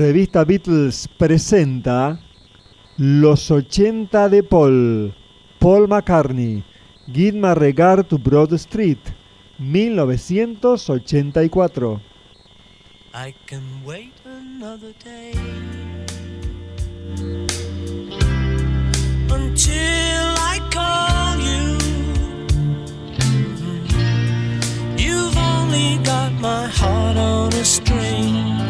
Revista Beatles presenta Los 80 de Paul, Paul McCartney, Give Regard to Broad Street, 1984. I can wait another day until I call you. You've only got my heart on a string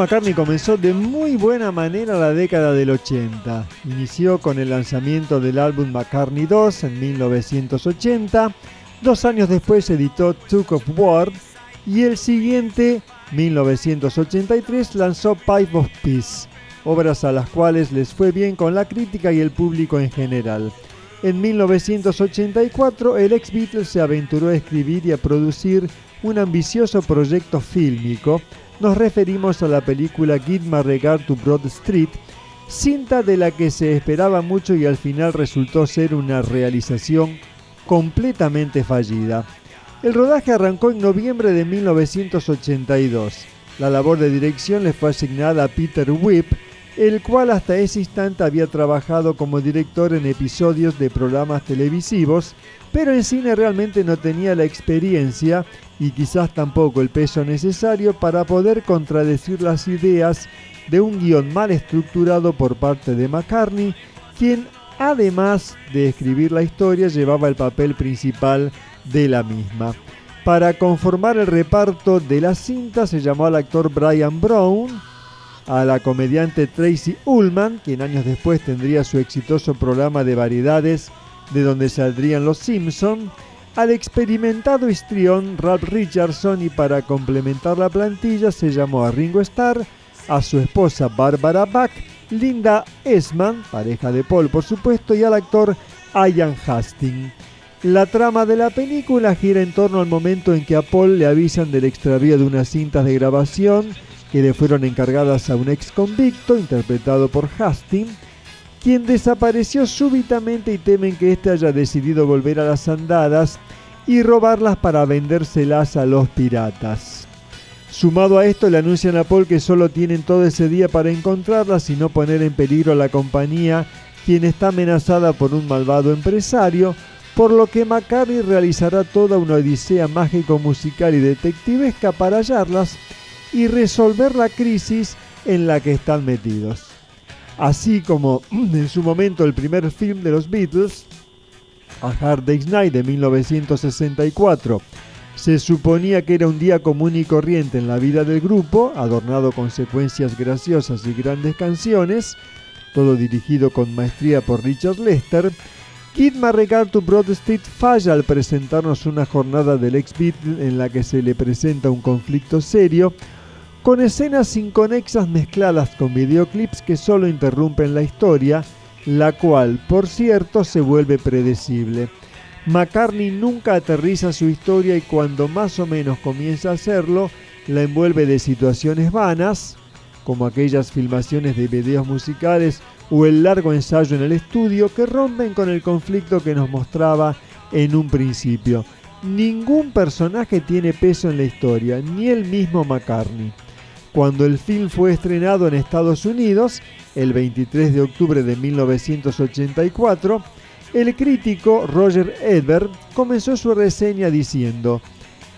McCartney comenzó de muy buena manera la década del 80. Inició con el lanzamiento del álbum McCartney 2 en 1980. Dos años después editó Took of War y el siguiente, 1983, lanzó Pipe of Peace, obras a las cuales les fue bien con la crítica y el público en general. En 1984, el ex Beatles se aventuró a escribir y a producir un ambicioso proyecto fílmico. Nos referimos a la película Give My Regard to Broad Street, cinta de la que se esperaba mucho y al final resultó ser una realización completamente fallida. El rodaje arrancó en noviembre de 1982. La labor de dirección le fue asignada a Peter Whip, el cual hasta ese instante había trabajado como director en episodios de programas televisivos, pero en cine realmente no tenía la experiencia y quizás tampoco el peso necesario para poder contradecir las ideas de un guion mal estructurado por parte de McCartney, quien además de escribir la historia llevaba el papel principal de la misma. Para conformar el reparto de la cinta se llamó al actor Brian Brown, a la comediante Tracy Ullman, quien años después tendría su exitoso programa de variedades de donde saldrían los Simpson, al experimentado histrión Ralph Richardson y para complementar la plantilla se llamó a Ringo Starr, a su esposa Barbara Bach, Linda Esman, pareja de Paul por supuesto, y al actor Ian Hastings. La trama de la película gira en torno al momento en que a Paul le avisan del extravío de unas cintas de grabación que le fueron encargadas a un ex convicto interpretado por Hastings, quien desapareció súbitamente y temen que éste haya decidido volver a las andadas y robarlas para vendérselas a los piratas. Sumado a esto, le anuncian a Paul que solo tienen todo ese día para encontrarlas y no poner en peligro a la compañía, quien está amenazada por un malvado empresario, por lo que McCartney realizará toda una odisea mágico-musical y detectivesca para hallarlas y resolver la crisis en la que están metidos. Así como en su momento el primer film de los Beatles, A Hard Day's Night de 1964, se suponía que era un día común y corriente en la vida del grupo, adornado con secuencias graciosas y grandes canciones, todo dirigido con maestría por Richard Lester, Kid Regard to Broad Street falla al presentarnos una jornada del ex Beatle en la que se le presenta un conflicto serio, con escenas inconexas mezcladas con videoclips que solo interrumpen la historia, la cual, por cierto, se vuelve predecible. McCartney nunca aterriza su historia y cuando más o menos comienza a hacerlo, la envuelve de situaciones vanas, como aquellas filmaciones de videos musicales o el largo ensayo en el estudio que rompen con el conflicto que nos mostraba en un principio. Ningún personaje tiene peso en la historia, ni el mismo McCartney. Cuando el film fue estrenado en Estados Unidos, el 23 de octubre de 1984, el crítico Roger Ebert comenzó su reseña diciendo,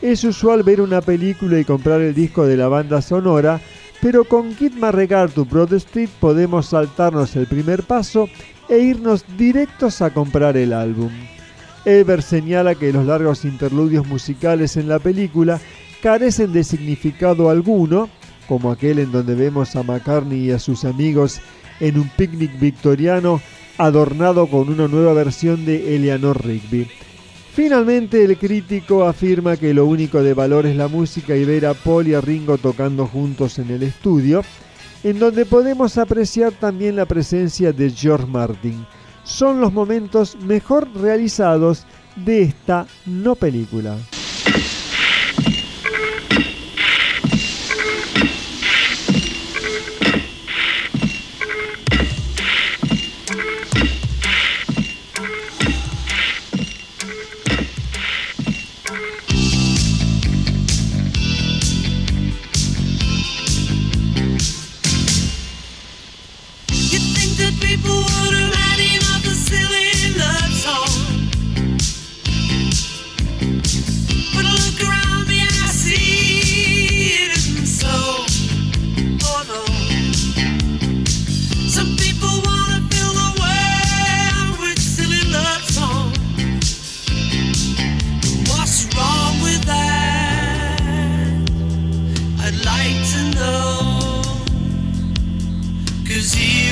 es usual ver una película y comprar el disco de la banda sonora, pero con Kid Regard to Broad Street podemos saltarnos el primer paso e irnos directos a comprar el álbum. Ebert señala que los largos interludios musicales en la película carecen de significado alguno como aquel en donde vemos a McCartney y a sus amigos en un picnic victoriano adornado con una nueva versión de Eleanor Rigby. Finalmente el crítico afirma que lo único de valor es la música y ver a Paul y a Ringo tocando juntos en el estudio, en donde podemos apreciar también la presencia de George Martin. Son los momentos mejor realizados de esta no película.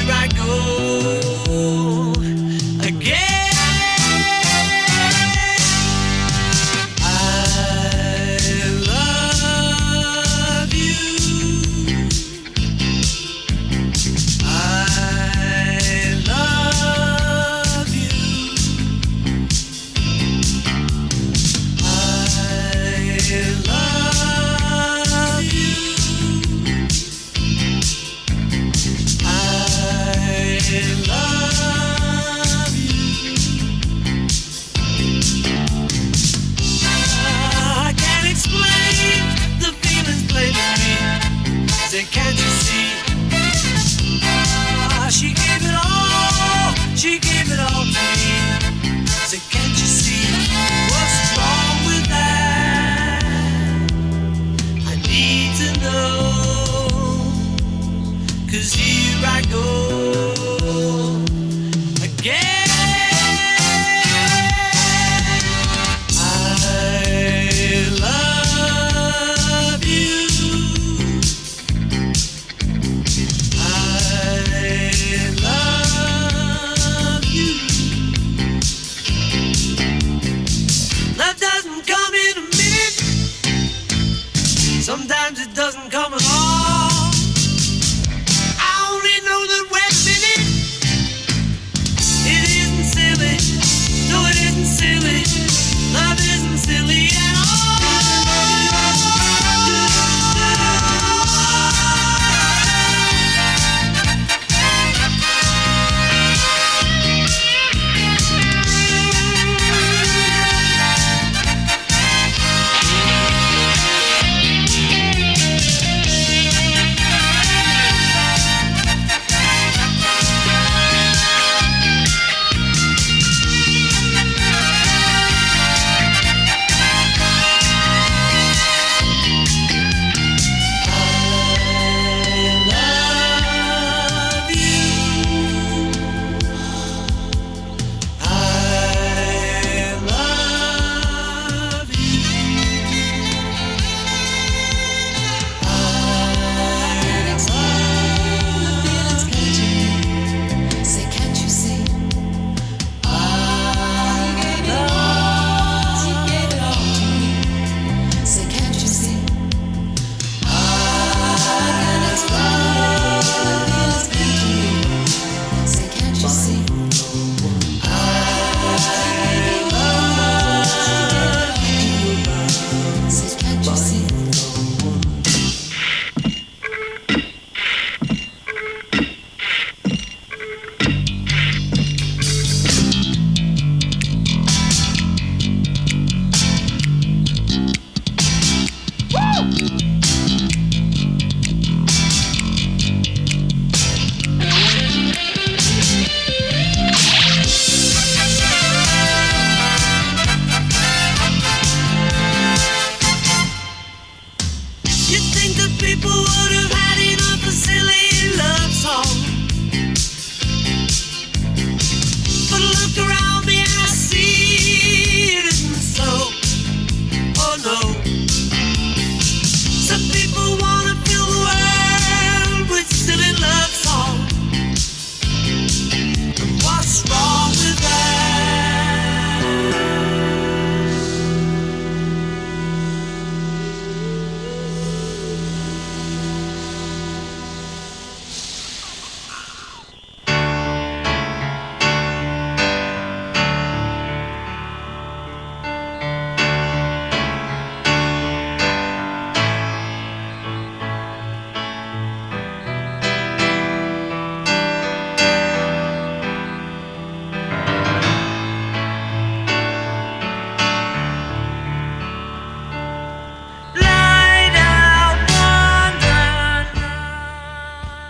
here I go.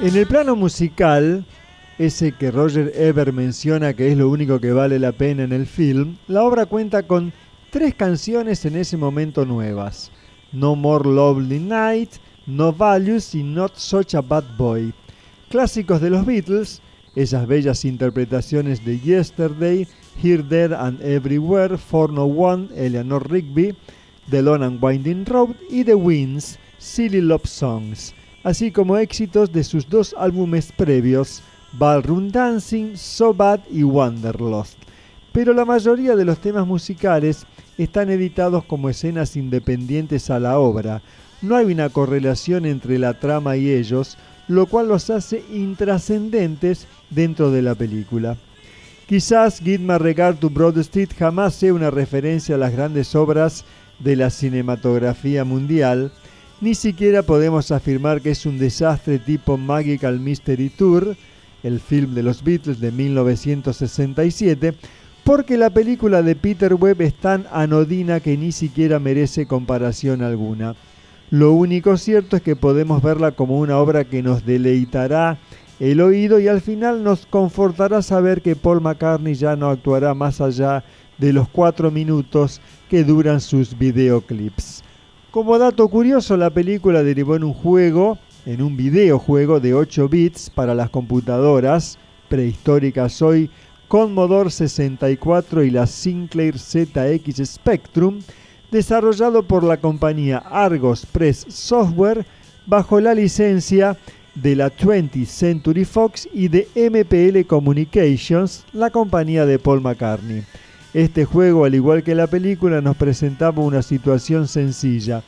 En el plano musical, ese que Roger Ever menciona que es lo único que vale la pena en el film, la obra cuenta con tres canciones en ese momento nuevas. No More Lovely Night, No Values y Not Such a Bad Boy. Clásicos de los Beatles, esas bellas interpretaciones de Yesterday, Here, There and Everywhere, For No One, Eleanor Rigby, The Long and Winding Road y The Winds, Silly Love Songs así como éxitos de sus dos álbumes previos, Ballroom Dancing, So Bad y Wanderlust. Pero la mayoría de los temas musicales están editados como escenas independientes a la obra. No hay una correlación entre la trama y ellos, lo cual los hace intrascendentes dentro de la película. Quizás Guide My Regard to Broad Street jamás sea una referencia a las grandes obras de la cinematografía mundial, ni siquiera podemos afirmar que es un desastre tipo Magical Mystery Tour, el film de los Beatles de 1967, porque la película de Peter Webb es tan anodina que ni siquiera merece comparación alguna. Lo único cierto es que podemos verla como una obra que nos deleitará el oído y al final nos confortará saber que Paul McCartney ya no actuará más allá de los cuatro minutos que duran sus videoclips. Como dato curioso, la película derivó en un juego, en un videojuego de 8 bits para las computadoras prehistóricas hoy, Commodore 64 y la Sinclair ZX Spectrum, desarrollado por la compañía Argos Press Software bajo la licencia de la 20th Century Fox y de MPL Communications, la compañía de Paul McCartney. Este juego, al igual que la película, nos presentaba una situación sencilla.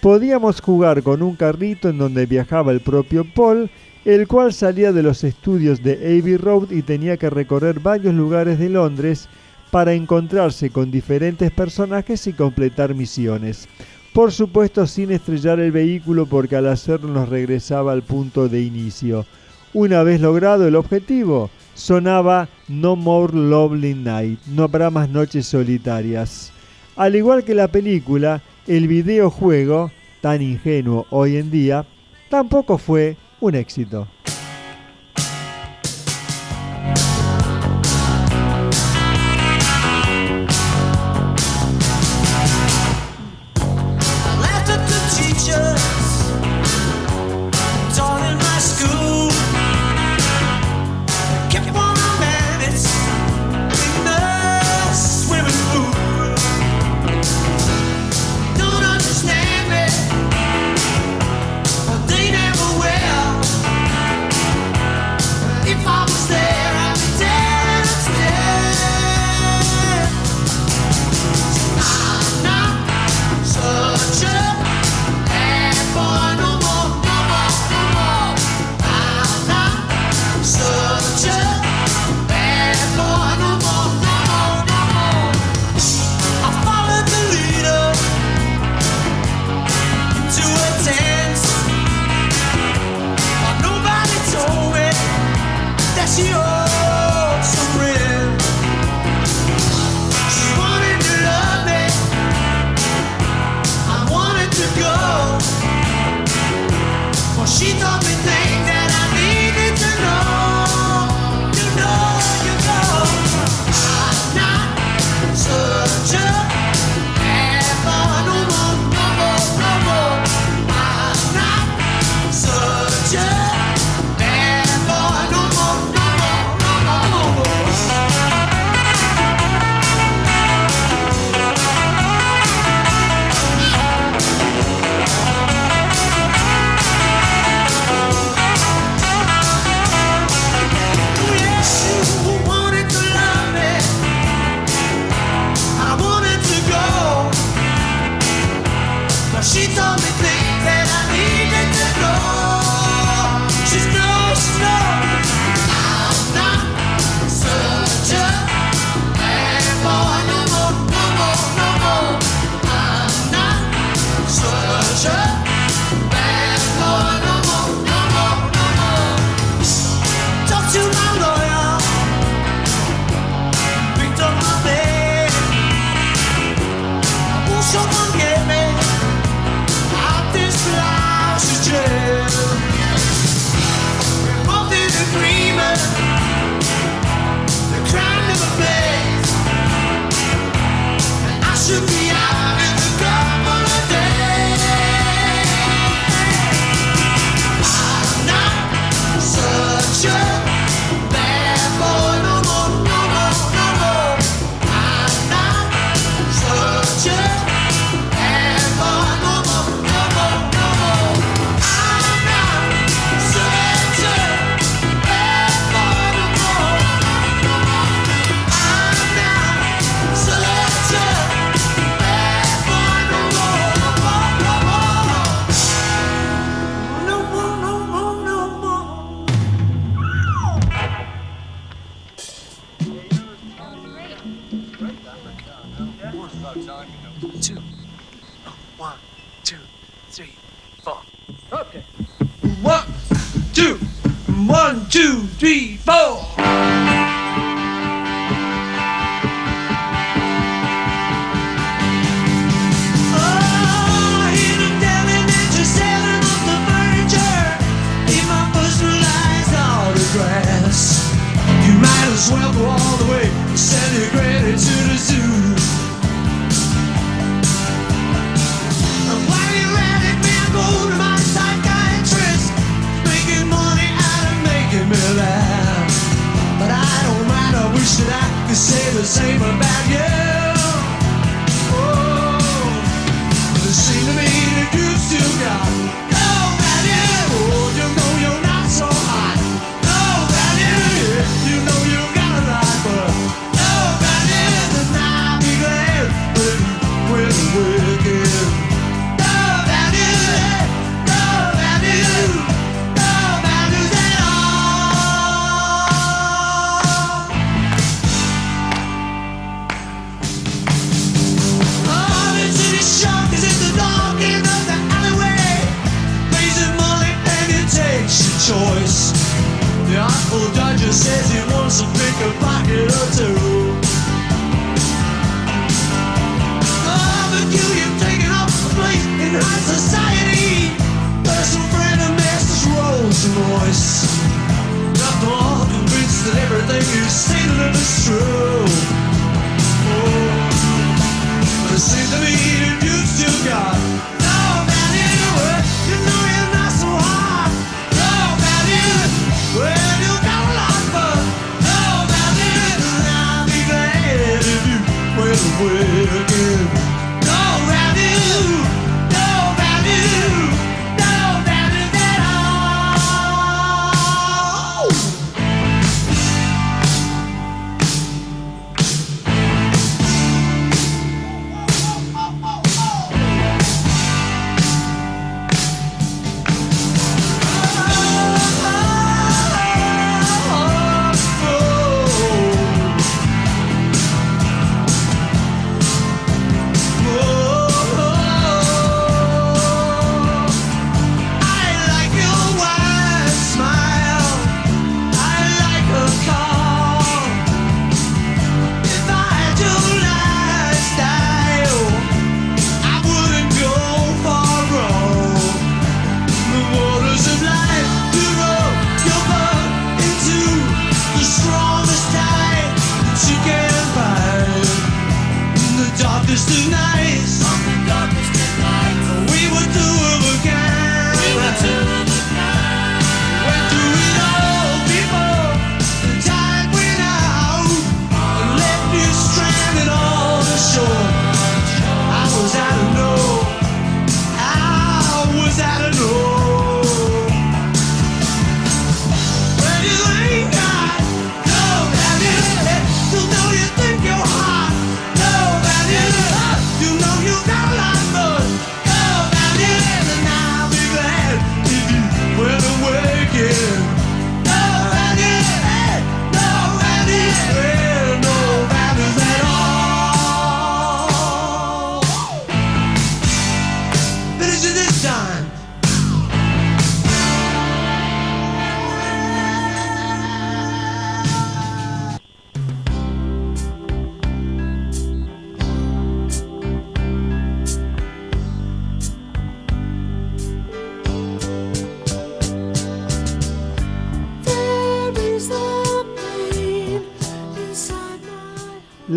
Podíamos jugar con un carrito en donde viajaba el propio Paul, el cual salía de los estudios de Abbey Road y tenía que recorrer varios lugares de Londres para encontrarse con diferentes personajes y completar misiones. Por supuesto sin estrellar el vehículo porque al hacerlo nos regresaba al punto de inicio. Una vez logrado el objetivo, sonaba No More Lovely Night, no habrá más noches solitarias. Al igual que la película, el videojuego, tan ingenuo hoy en día, tampoco fue un éxito. Well, she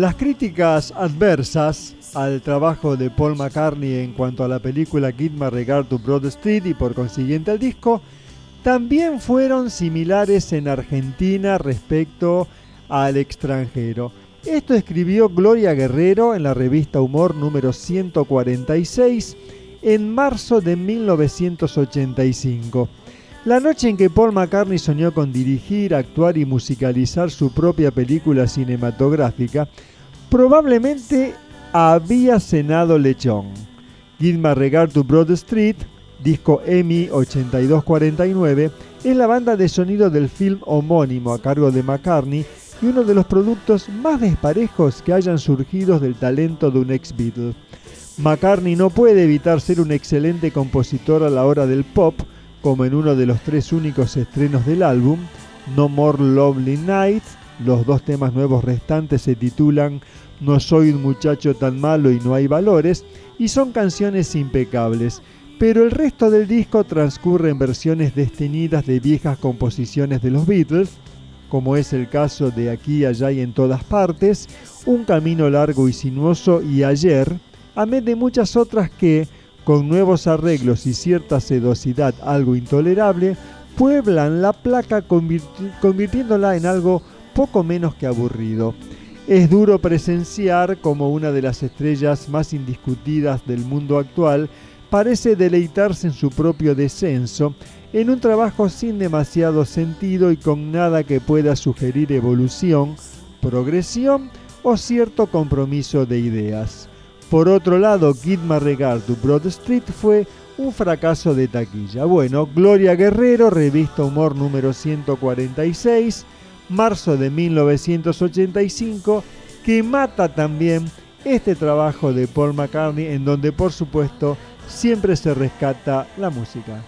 Las críticas adversas al trabajo de Paul McCartney en cuanto a la película Kid My Regard to Broad Street y por consiguiente al disco, también fueron similares en Argentina respecto al extranjero. Esto escribió Gloria Guerrero en la revista Humor número 146 en marzo de 1985. La noche en que Paul McCartney soñó con dirigir, actuar y musicalizar su propia película cinematográfica, Probablemente había cenado lechón. Gilma Regard to Broad Street, disco EMI 8249, es la banda de sonido del film homónimo a cargo de McCartney y uno de los productos más desparejos que hayan surgido del talento de un ex Beatle. McCartney no puede evitar ser un excelente compositor a la hora del pop, como en uno de los tres únicos estrenos del álbum, No More Lovely Nights los dos temas nuevos restantes se titulan No soy un muchacho tan malo y no hay valores y son canciones impecables. Pero el resto del disco transcurre en versiones destenidas de viejas composiciones de los Beatles, como es el caso de Aquí, Allá y en todas partes, Un camino largo y sinuoso y Ayer, amén de muchas otras que, con nuevos arreglos y cierta sedosidad algo intolerable, pueblan la placa convirti- convirtiéndola en algo poco menos que aburrido. Es duro presenciar como una de las estrellas más indiscutidas del mundo actual parece deleitarse en su propio descenso, en un trabajo sin demasiado sentido y con nada que pueda sugerir evolución, progresión o cierto compromiso de ideas. Por otro lado, Kid Regard to Broad Street fue un fracaso de taquilla. Bueno, Gloria Guerrero, revista Humor número 146, marzo de 1985, que mata también este trabajo de Paul McCartney, en donde por supuesto siempre se rescata la música.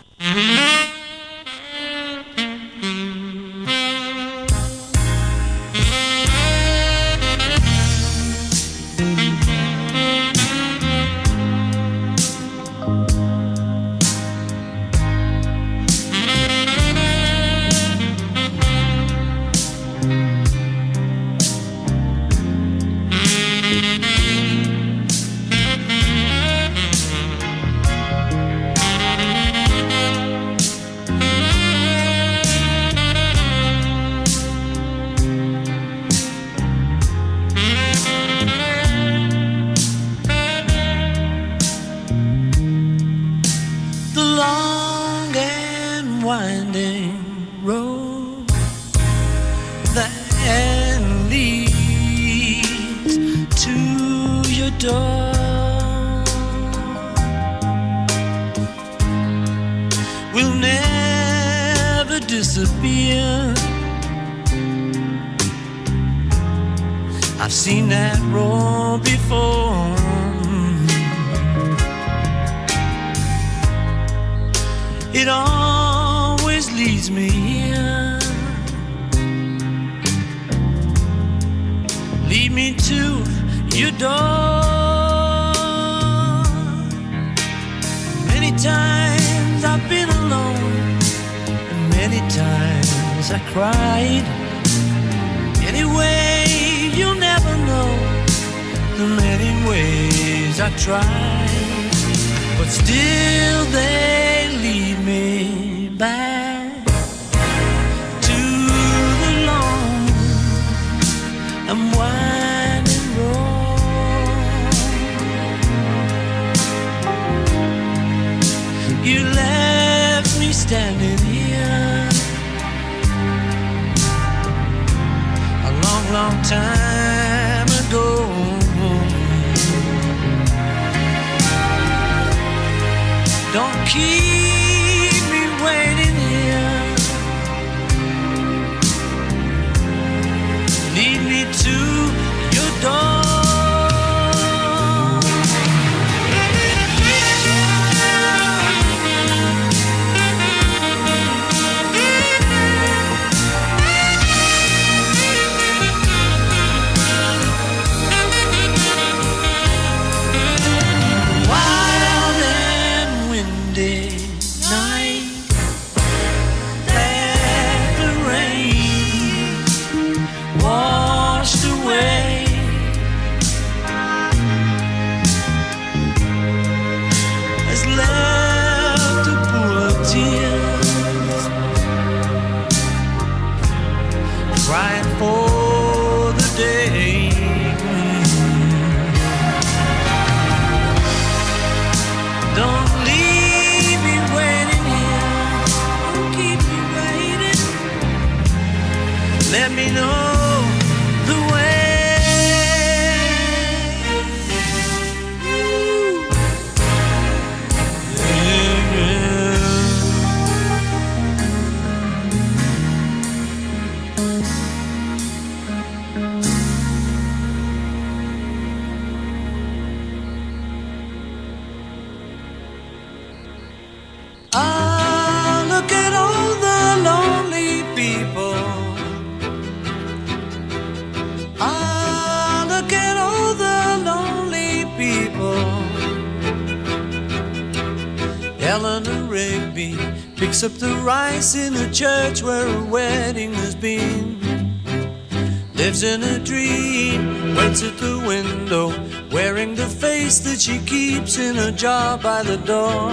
Jar by the door.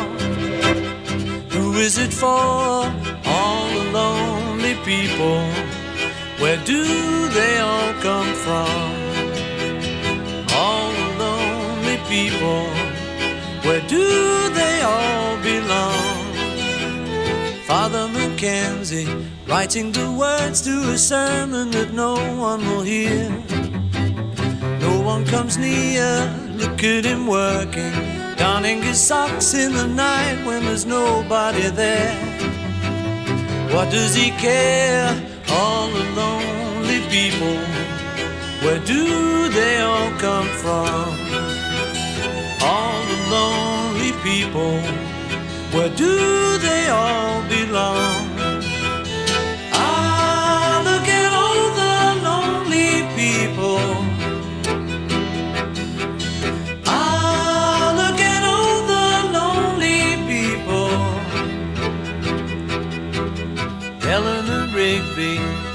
Who is it for? All the lonely people. Where do they all come from? All the lonely people. Where do they all belong? Father Mackenzie writing the words to a sermon that no one will hear. No one comes near, look at him working, donning his socks in the night when there's nobody there. What does he care? All the lonely people, where do they all come from? All the lonely people, where do they all belong?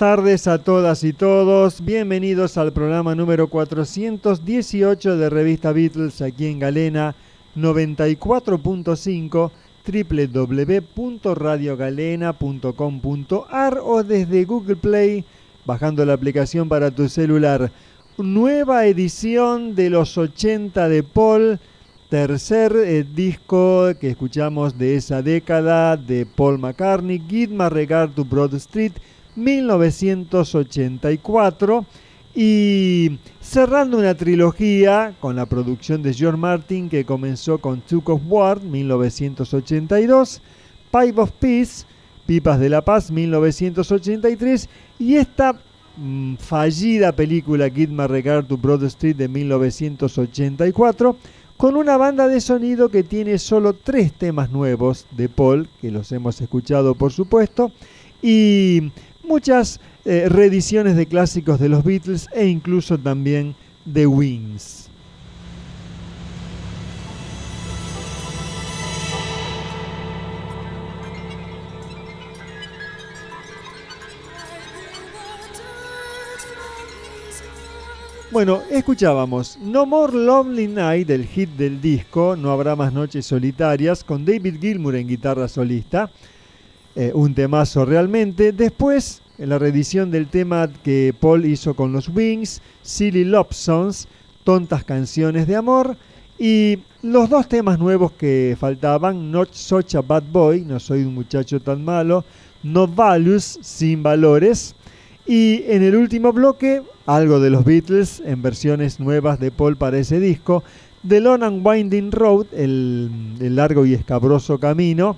tardes a todas y todos. Bienvenidos al programa número 418 de Revista Beatles aquí en Galena 94.5 www.radiogalena.com.ar o desde Google Play bajando la aplicación para tu celular. Nueva edición de los 80 de Paul, tercer eh, disco que escuchamos de esa década de Paul McCartney, My Regard to Broad Street, 1984 y cerrando una trilogía con la producción de George Martin que comenzó con Took of War 1982, Pipe of Peace, Pipas de la Paz 1983 y esta mm, fallida película Kid My Regard to Broad Street de 1984 con una banda de sonido que tiene solo tres temas nuevos de Paul, que los hemos escuchado por supuesto, y muchas eh, reediciones de clásicos de los Beatles e incluso también The Wings. Bueno, escuchábamos No More Lonely Night, del hit del disco, No Habrá Más Noches Solitarias, con David Gilmour en guitarra solista. Eh, un temazo realmente. Después, la reedición del tema que Paul hizo con los Wings, Silly Love Songs, Tontas Canciones de Amor. Y los dos temas nuevos que faltaban, Not Such a Bad Boy, No Soy un Muchacho Tan Malo, No Values, Sin Valores. Y en el último bloque, algo de los Beatles en versiones nuevas de Paul para ese disco, The Long and Winding Road, el largo y escabroso camino,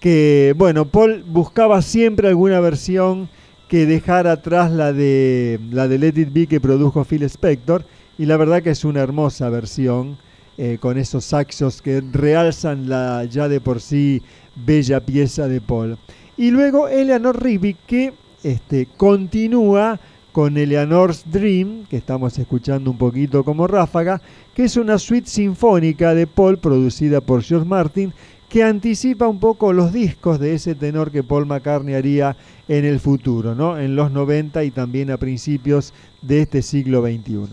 que bueno, Paul buscaba siempre alguna versión que dejara atrás la de la de Let It Be que produjo Phil Spector y la verdad que es una hermosa versión eh, con esos saxos que realzan la ya de por sí bella pieza de Paul. Y luego Eleanor Rigby que este, continúa con Eleanor's Dream, que estamos escuchando un poquito como ráfaga, que es una suite sinfónica de Paul producida por George Martin, que anticipa un poco los discos de ese tenor que Paul McCartney haría en el futuro, ¿no? en los 90 y también a principios de este siglo XXI.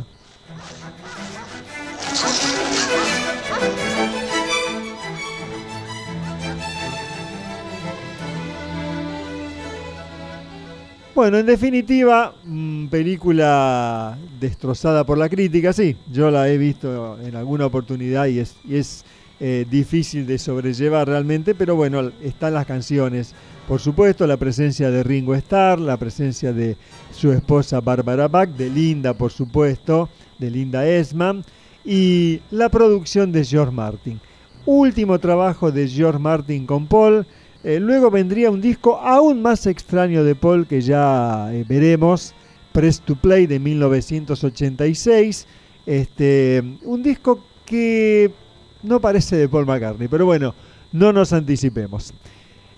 Bueno, en definitiva, mm, película destrozada por la crítica, sí, yo la he visto en alguna oportunidad y es, y es eh, difícil de sobrellevar realmente, pero bueno, están las canciones. Por supuesto, la presencia de Ringo Starr, la presencia de su esposa Barbara Bach, de Linda, por supuesto, de Linda Esman, y la producción de George Martin. Último trabajo de George Martin con Paul. Eh, luego vendría un disco aún más extraño de Paul que ya eh, veremos, Press to Play de 1986. Este, un disco que no parece de Paul McCartney, pero bueno, no nos anticipemos.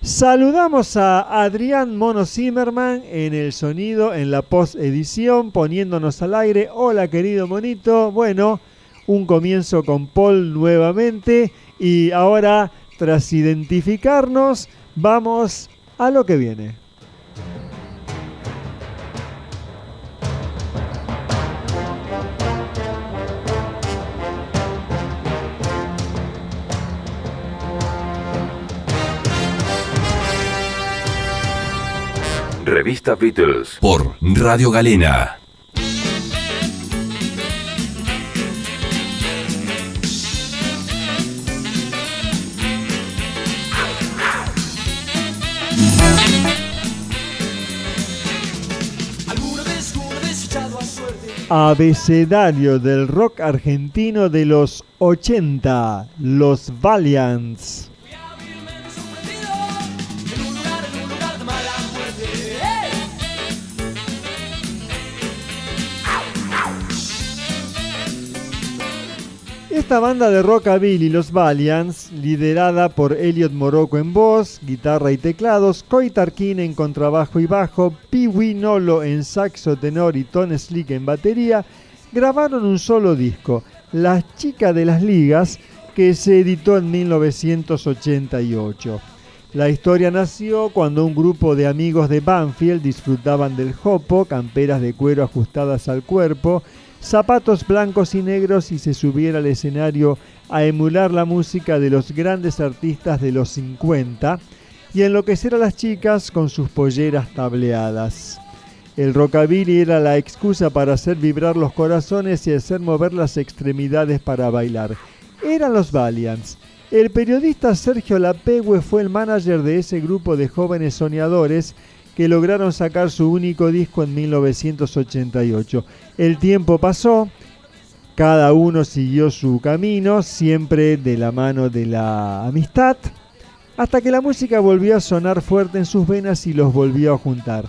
Saludamos a Adrián Mono Zimmerman en el sonido, en la post edición, poniéndonos al aire. Hola querido monito. Bueno, un comienzo con Paul nuevamente y ahora tras identificarnos, vamos a lo que viene. Revista Beatles por Radio Galena. Abecedario del rock argentino de los 80, los Valiants. Esta banda de rockabilly, los Valiants, liderada por Elliot Morocco en voz, guitarra y teclados, Coy Tarquin en contrabajo y bajo, Pee Wee Nolo en saxo tenor y Tone Slick en batería, grabaron un solo disco, Las Chicas de las Ligas, que se editó en 1988. La historia nació cuando un grupo de amigos de Banfield disfrutaban del jopo, camperas de cuero ajustadas al cuerpo, zapatos blancos y negros y se subiera al escenario a emular la música de los grandes artistas de los 50 y enloquecer a las chicas con sus polleras tableadas. El rockabilly era la excusa para hacer vibrar los corazones y hacer mover las extremidades para bailar. Eran los Valiants. El periodista Sergio Lapegue fue el manager de ese grupo de jóvenes soñadores que lograron sacar su único disco en 1988. El tiempo pasó, cada uno siguió su camino, siempre de la mano de la amistad, hasta que la música volvió a sonar fuerte en sus venas y los volvió a juntar.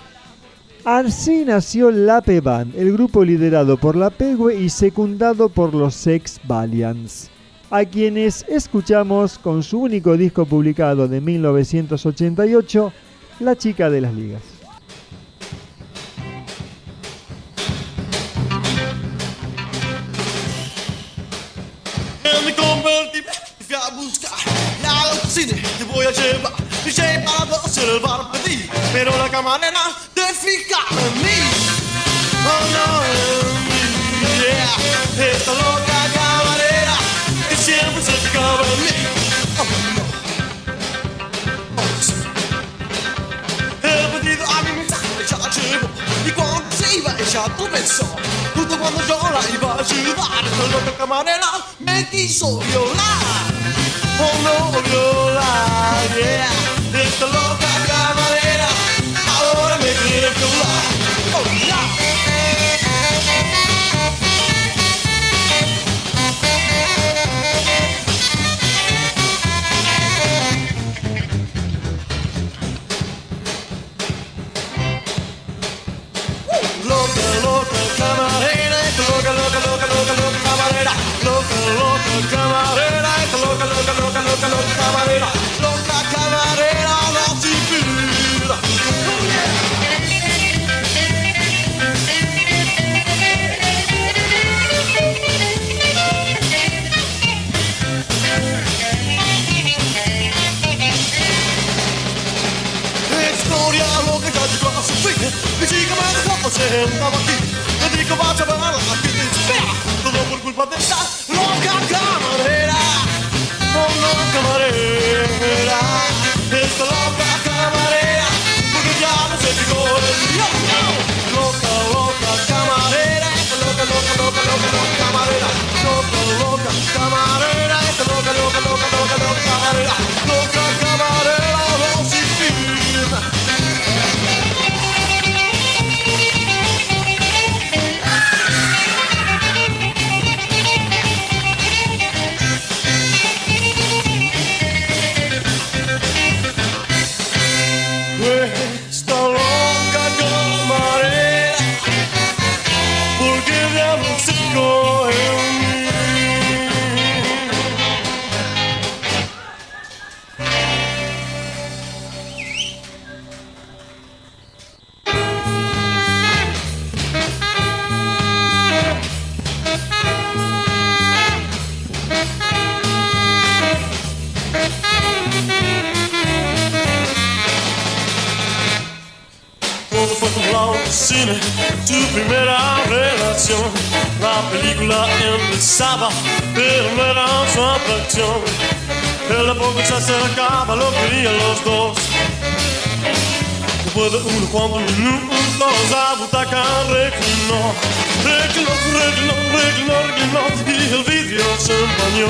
Así nació Lape Band, el grupo liderado por Lapegue y secundado por los Sex Valiants, a quienes escuchamos con su único disco publicado de 1988, la chica de las ligas. Te voy a buscar la llevar, te llevar a dos el bar para ti, pero la camarena te fija en mí. Oh no, en mí, yeah. Esta loca camarera que siempre se fijaba en mí. Oh, e ci ha tutto quando giola i facci dare quello che camare là metti solo quando nós avutaca reclinó Reclinó, reclinó, reclinó, reclinó E ele vídeo se champanhe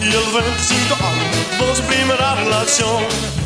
E ele 25 anos, vossa primeira relação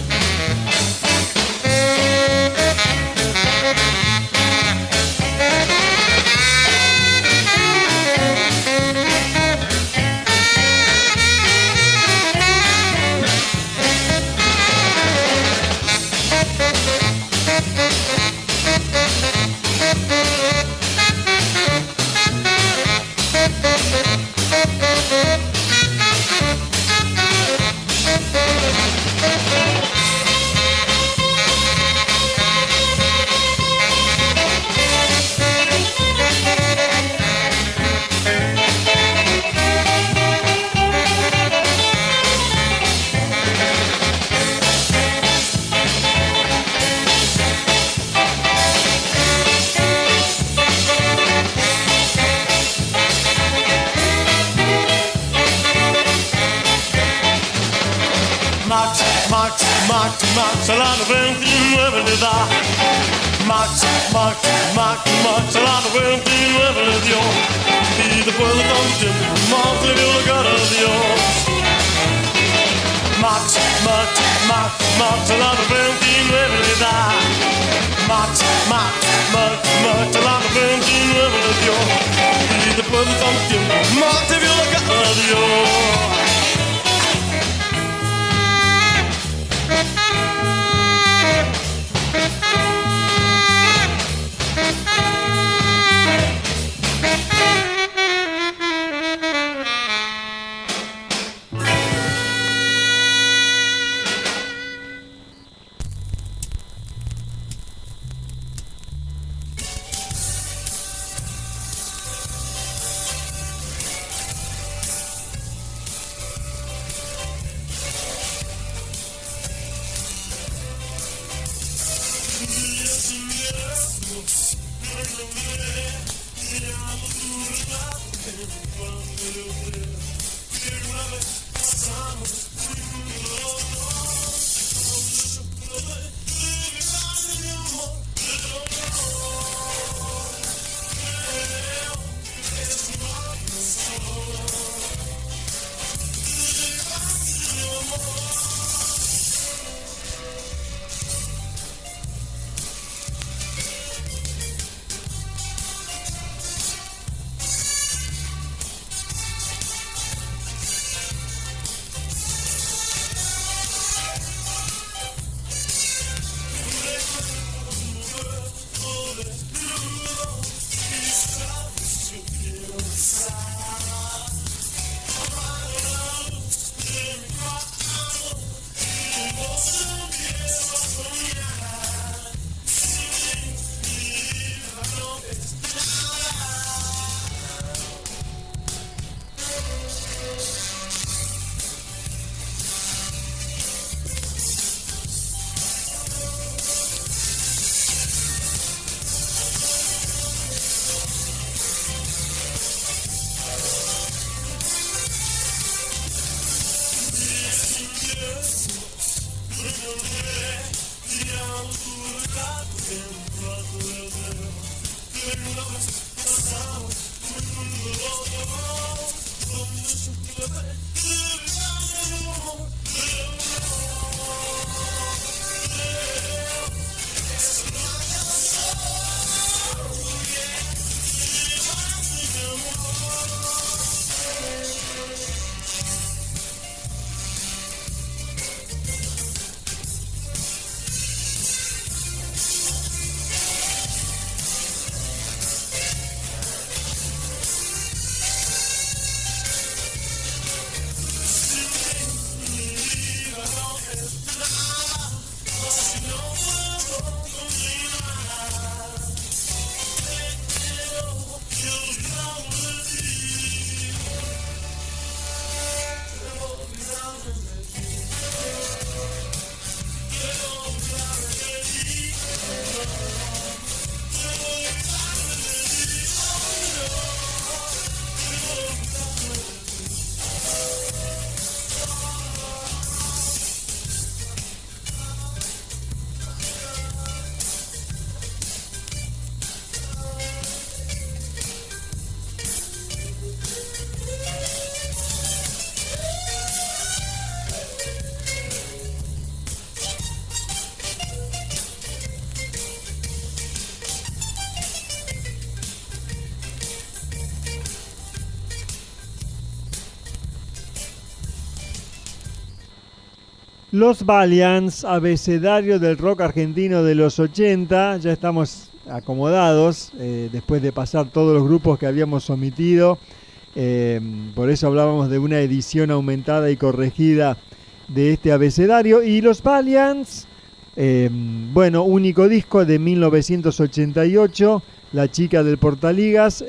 Max, Max, Max, la vent in revelità. Max, Max, Max, Max, la vent in revelità. E depois do tanto tempo, Max, vi a cara Los Valiants, abecedario del rock argentino de los 80, ya estamos acomodados eh, después de pasar todos los grupos que habíamos omitido. Eh, por eso hablábamos de una edición aumentada y corregida de este abecedario. Y los Valiants, eh, bueno, único disco de 1988, La chica del Portaligas.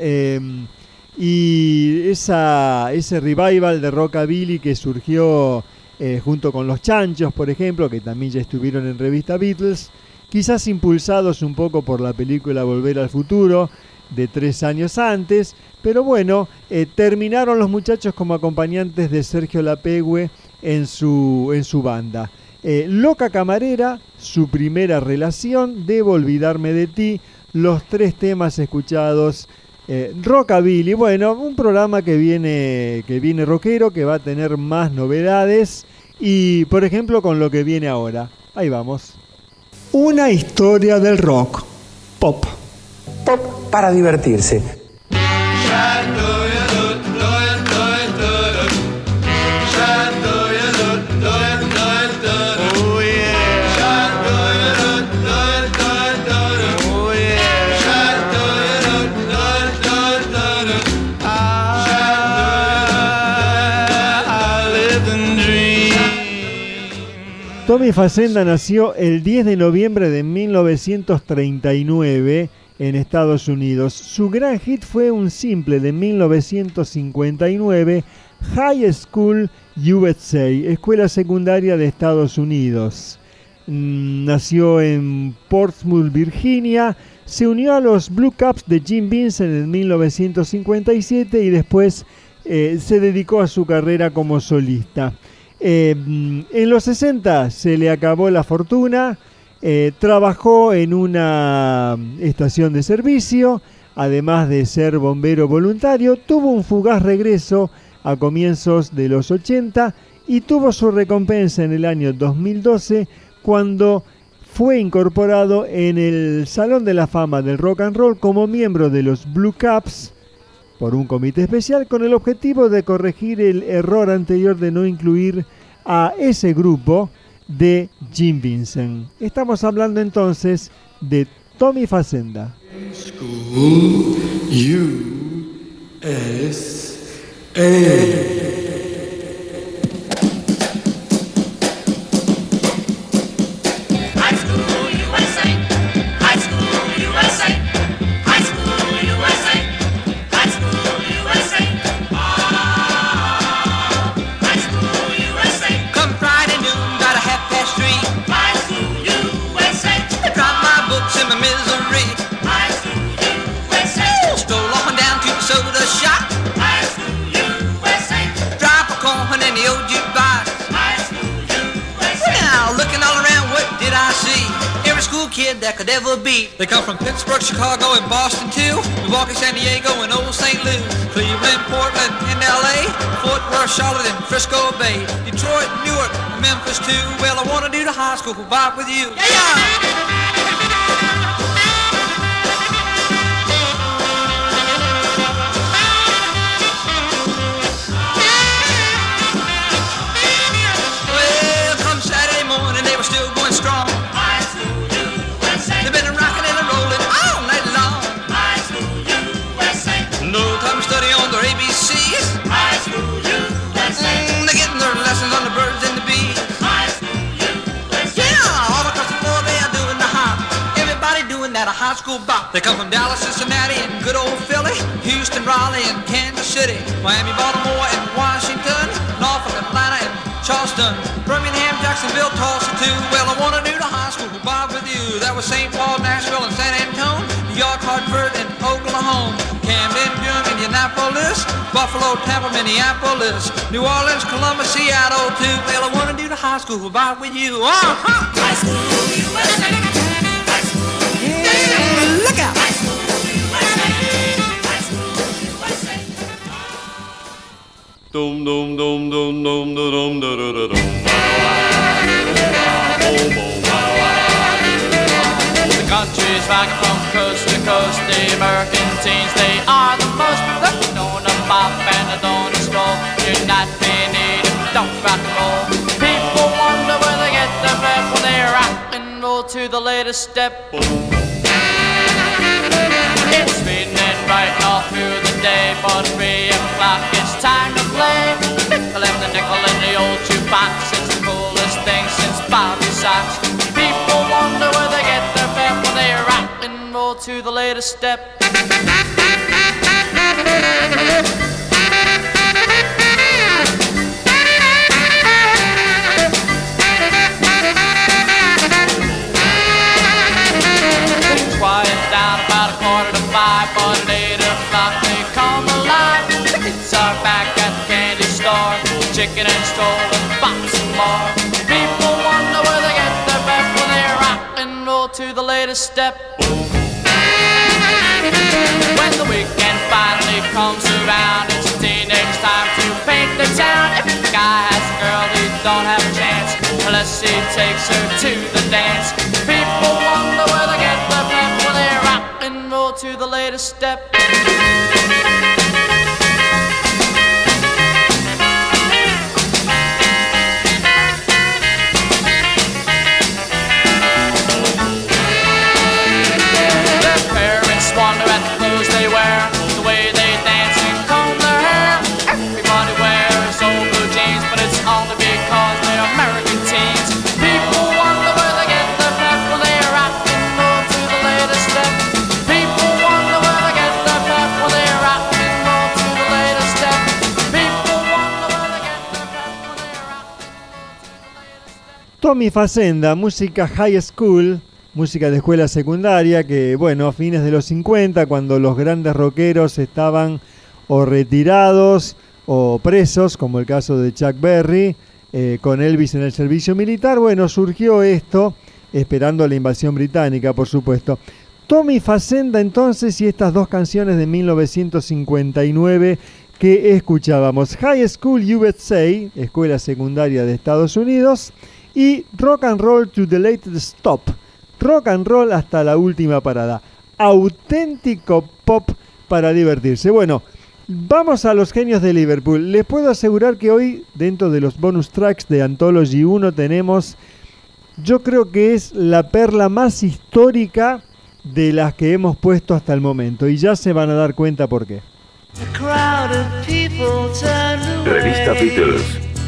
y esa, ese revival de rockabilly que surgió eh, junto con los Chanchos, por ejemplo, que también ya estuvieron en revista Beatles, quizás impulsados un poco por la película Volver al Futuro de tres años antes, pero bueno, eh, terminaron los muchachos como acompañantes de Sergio Lapegüe en su, en su banda. Eh, Loca Camarera, su primera relación, Debo olvidarme de ti, los tres temas escuchados eh, Rockabilly, bueno, un programa que viene, que viene rockero, que va a tener más novedades y, por ejemplo, con lo que viene ahora. Ahí vamos. Una historia del rock. Pop. Pop para divertirse. Tommy Facenda nació el 10 de noviembre de 1939 en Estados Unidos. Su gran hit fue un simple de 1959, High School USA, Escuela Secundaria de Estados Unidos. mm, nació en Portsmouth, Virginia. Se unió a los Blue Caps de Jim Vincent en 1957 y después eh, se dedicó a su carrera como solista. Mm, en los 60 se le acabó la fortuna, eh, trabajó en una estación de servicio, además de ser bombero voluntario, tuvo un fugaz regreso a comienzos de los 80 y tuvo su recompensa en el año 2012 cuando fue incorporado en el Salón de la Fama del Rock and Roll como miembro de los Blue Caps por un comité especial con el objetivo de corregir el error anterior de no incluir a ese grupo de Jim Vincent. Estamos hablando entonces de Tommy Facenda. Kid that could ever be. They come from Pittsburgh, Chicago, and Boston too. Milwaukee, San Diego, and old St. Louis. Cleveland, Portland, and LA. Fort Worth, Charlotte, and Frisco Bay. Detroit, Newark, Memphis too. Well, I wanna do the high school vibe with you. Yeah, yeah. With was St. Paul, Nashville, and San Antonio, New York, Hartford, and Oklahoma, Camden, Durham, Indianapolis, Buffalo, Tampa, Minneapolis, New Orleans, Columbus, Seattle too. Well, I wanna do the high school vibe with you. Uh-huh. High school USA. High school Yeah, look out. High school USA. High school USA. Dum dum dum dum dum da dum da da da dum. Rocking from coast to coast. The American teens, they are the most. Known to pop and known to stroll. You're not being needed, don't rock and roll. People wonder where they get their breath when they rock and roll to the latest step. It's raining right all through the day, but three o'clock it's time to play. Nickel and the nickel in the old jukebox. It's the coolest thing since Bobby Socks. People wonder where they rock and roll to the latest step. Quiet down about a quarter to five, but at eight o'clock they come alive. Back at the candy store, chicken and stroll box and more. Step. When the weekend finally comes around, it's teenage time to paint the town. If the guy has a girl, he don't have a chance unless he takes her to the dance. People wonder where they get their breath when they rock and roll to the latest step. Tommy Facenda, música high school, música de escuela secundaria, que bueno, a fines de los 50, cuando los grandes rockeros estaban o retirados o presos, como el caso de Chuck Berry, eh, con Elvis en el servicio militar, bueno, surgió esto, esperando la invasión británica, por supuesto. Tommy Facenda entonces y estas dos canciones de 1959 que escuchábamos. High School USA, Escuela Secundaria de Estados Unidos, y Rock and Roll to the Latest Stop, Rock and Roll hasta la última parada. Auténtico pop para divertirse. Bueno, vamos a los genios de Liverpool. Les puedo asegurar que hoy, dentro de los bonus tracks de Anthology 1, tenemos, yo creo que es la perla más histórica de las que hemos puesto hasta el momento. Y ya se van a dar cuenta por qué. Revista Beatles.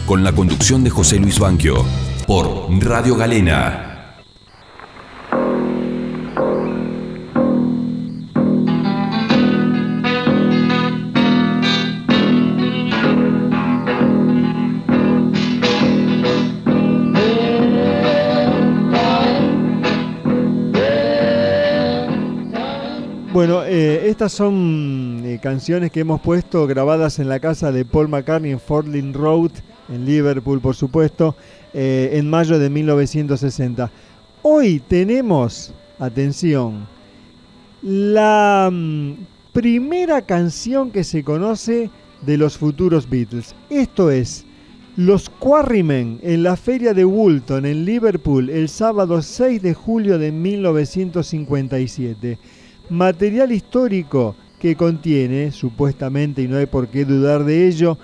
Con la conducción de José Luis Banquio. Por Radio Galena. Bueno, eh, estas son eh, canciones que hemos puesto grabadas en la casa de Paul McCartney en Fort Lynn Road, en Liverpool, por supuesto, eh, en mayo de 1960. Hoy tenemos, atención, la mm, primera canción que se conoce de los futuros Beatles. Esto es Los Quarrymen en la feria de Woolton en Liverpool el sábado 6 de julio de 1957. Material histórico que contiene, supuestamente, y no hay por qué dudar de ello,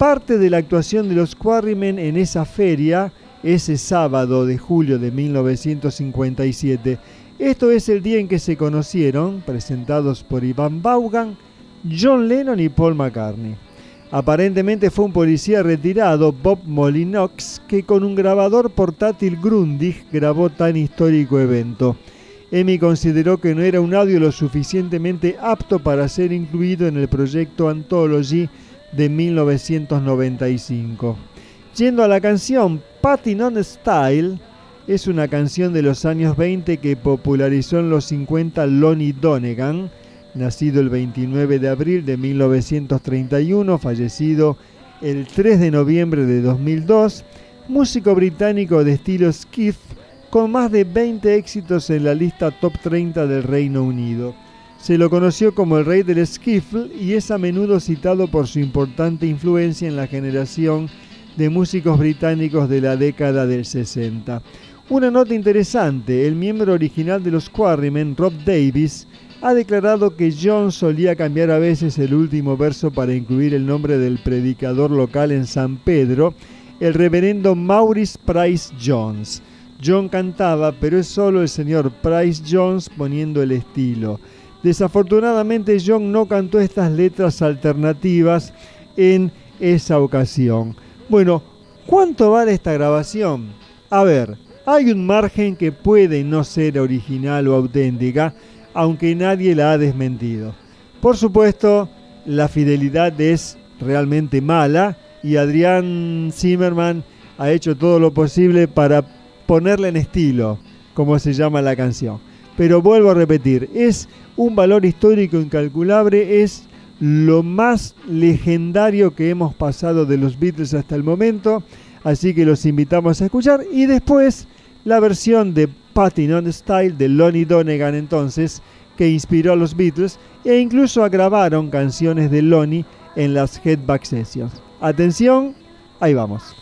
parte de la actuación de los Quarrymen en esa feria ese sábado de julio de 1957. Esto es el día en que se conocieron, presentados por Ivan Vaughan, John Lennon y Paul McCartney. Aparentemente fue un policía retirado, Bob Molinox, que con un grabador portátil Grundig grabó tan histórico evento. Emi consideró que no era un audio lo suficientemente apto para ser incluido en el proyecto Anthology de 1995. Yendo a la canción, Patty on Style es una canción de los años 20 que popularizó en los 50 Lonnie Donegan, nacido el 29 de abril de 1931, fallecido el 3 de noviembre de 2002, músico británico de estilo skiff con más de 20 éxitos en la lista top 30 del Reino Unido. Se lo conoció como el rey del skiffle y es a menudo citado por su importante influencia en la generación de músicos británicos de la década del 60. Una nota interesante, el miembro original de los Quarrymen, Rob Davis, ha declarado que John solía cambiar a veces el último verso para incluir el nombre del predicador local en San Pedro, el reverendo Maurice Price Jones. John cantaba, pero es solo el señor Price Jones poniendo el estilo. Desafortunadamente John no cantó estas letras alternativas en esa ocasión. Bueno, ¿cuánto vale esta grabación? A ver, hay un margen que puede no ser original o auténtica, aunque nadie la ha desmentido. Por supuesto, la fidelidad es realmente mala y Adrián Zimmerman ha hecho todo lo posible para ponerla en estilo, como se llama la canción. Pero vuelvo a repetir, es un valor histórico incalculable, es lo más legendario que hemos pasado de los Beatles hasta el momento, así que los invitamos a escuchar y después la versión de Patty on Style de Lonnie Donegan entonces, que inspiró a los Beatles e incluso grabaron canciones de Lonnie en las Headback Sessions. Atención, ahí vamos.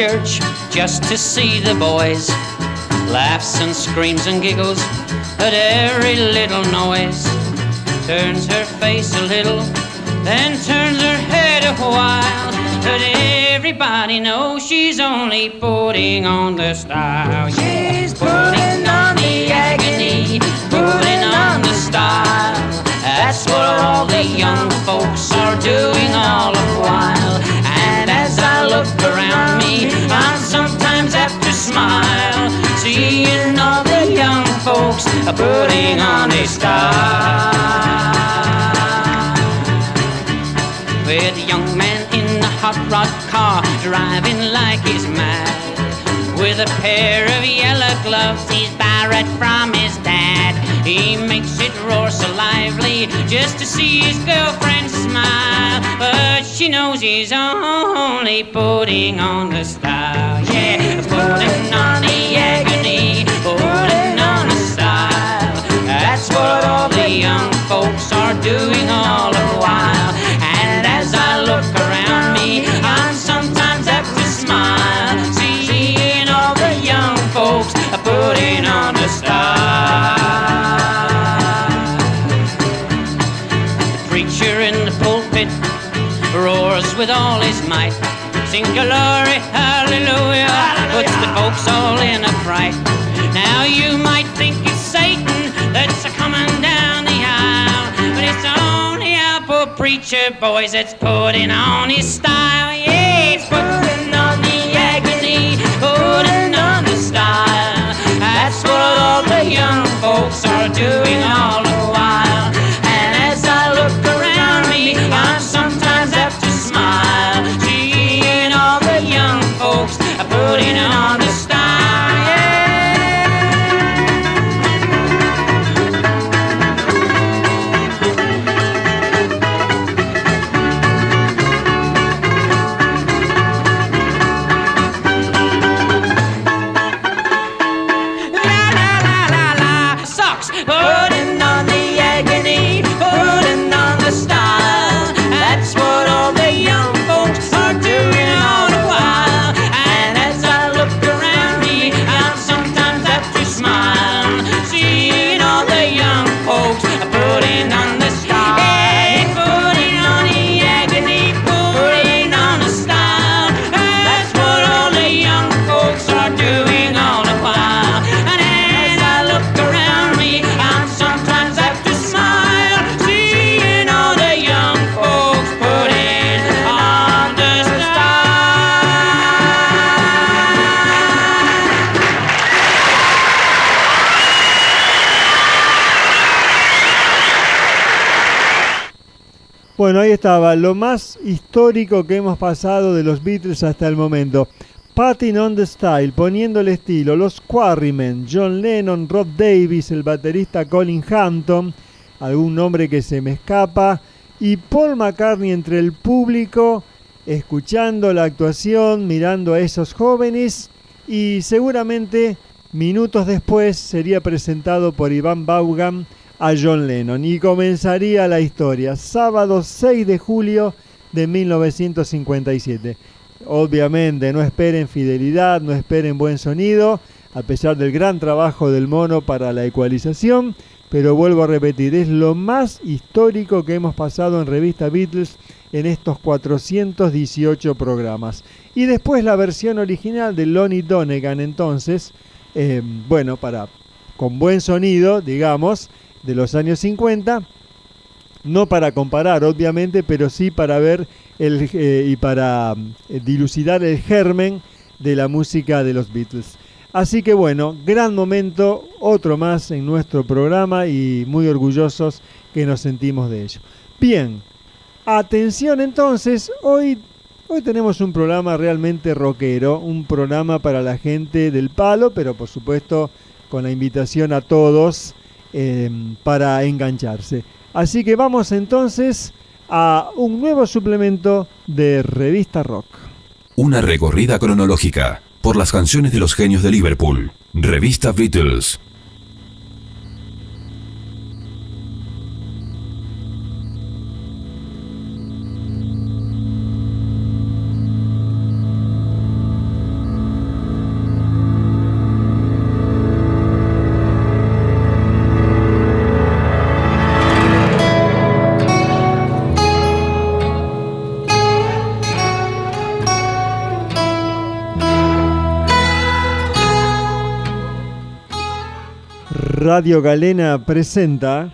Church just to see the boys. Laughs and screams and giggles at every little noise. Turns her face a little, then turns her head a while. But everybody knows she's only putting on the style. She's putting on the agony, putting on the style. That's what all the young folks are doing all the while. Around me, I sometimes have to smile, seeing all the young folks are putting on a style. With a young man in a hot rod car, driving like he's mad. With a pair of yellow gloves he's borrowed from his dad. He makes it roar so lively just to see his girlfriend smile. But she knows he's only putting on the style. Yeah, putting on the agony, putting on the style. That's what all the young folks are doing all the sing glory, hallelujah, puts the folks all in a fright. Now you might think it's Satan that's a coming down the aisle, but it's only our poor preacher boys that's putting on his style. Yeah, it's putting on the agony, putting on the style. That's what all the young folks are doing all the while. And as I look around me, I'm sometimes Bueno, ahí estaba, lo más histórico que hemos pasado de los Beatles hasta el momento. Patting on the Style, poniendo el estilo, los Quarrymen, John Lennon, Rob Davis, el baterista Colin Hampton, algún nombre que se me escapa, y Paul McCartney entre el público, escuchando la actuación, mirando a esos jóvenes, y seguramente minutos después sería presentado por Iván Vaughan a John Lennon y comenzaría la historia, sábado 6 de julio de 1957. Obviamente no esperen fidelidad, no esperen buen sonido, a pesar del gran trabajo del mono para la ecualización, pero vuelvo a repetir, es lo más histórico que hemos pasado en Revista Beatles en estos 418 programas. Y después la versión original de Lonnie Donegan entonces, eh, bueno, para con buen sonido, digamos, de los años 50, no para comparar obviamente, pero sí para ver el, eh, y para eh, dilucidar el germen de la música de los Beatles. Así que bueno, gran momento, otro más en nuestro programa y muy orgullosos que nos sentimos de ello. Bien, atención entonces, hoy, hoy tenemos un programa realmente rockero, un programa para la gente del palo, pero por supuesto con la invitación a todos Em, para engancharse. Así que vamos entonces a un nuevo suplemento de Revista Rock. Una recorrida cronológica por las canciones de los genios de Liverpool. Revista Beatles. Radio Galena presenta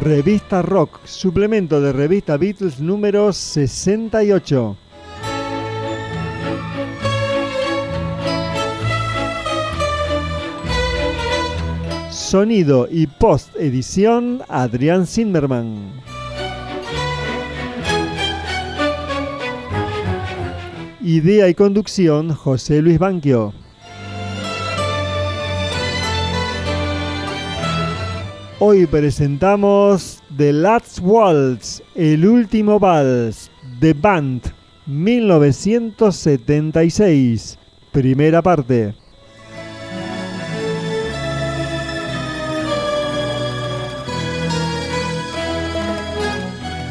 Revista Rock, suplemento de Revista Beatles número 68. Sonido y post edición Adrián Zimmerman. Idea y conducción José Luis Banquio. Hoy presentamos The Last Waltz, el último vals, The Band, 1976, primera parte.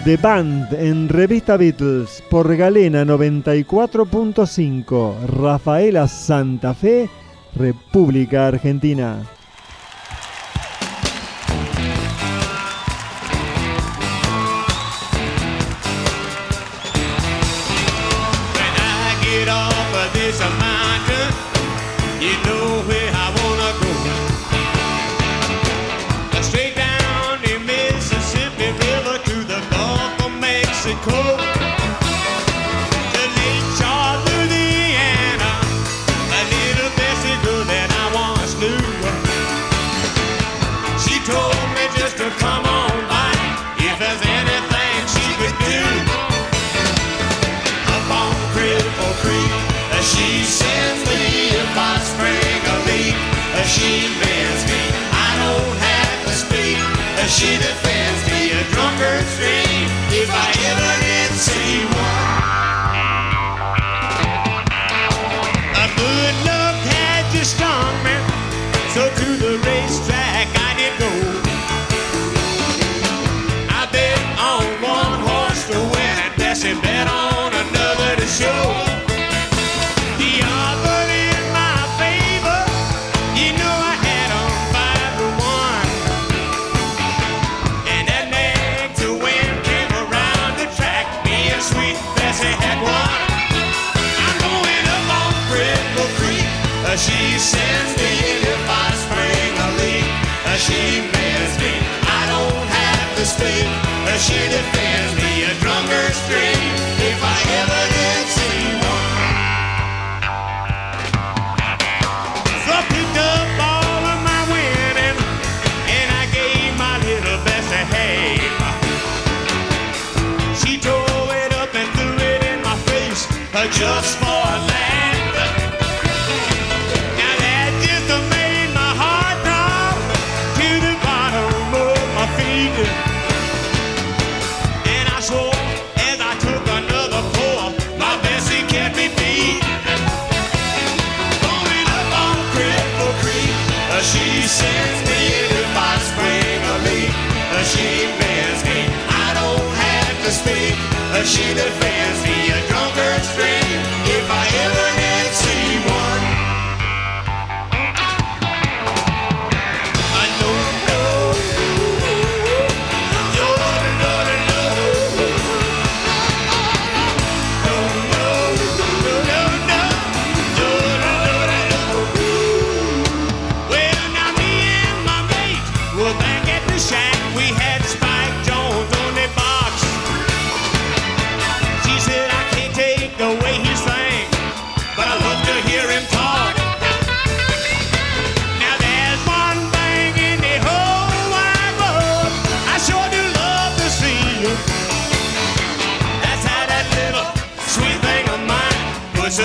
The Band en Revista Beatles por Galena 94.5, Rafaela Santa Fe, República Argentina. see defends me be a drunkard's dream if I ever. she bends me. I don't have to speak, she defends me. A drunkard's dream. Russian fans via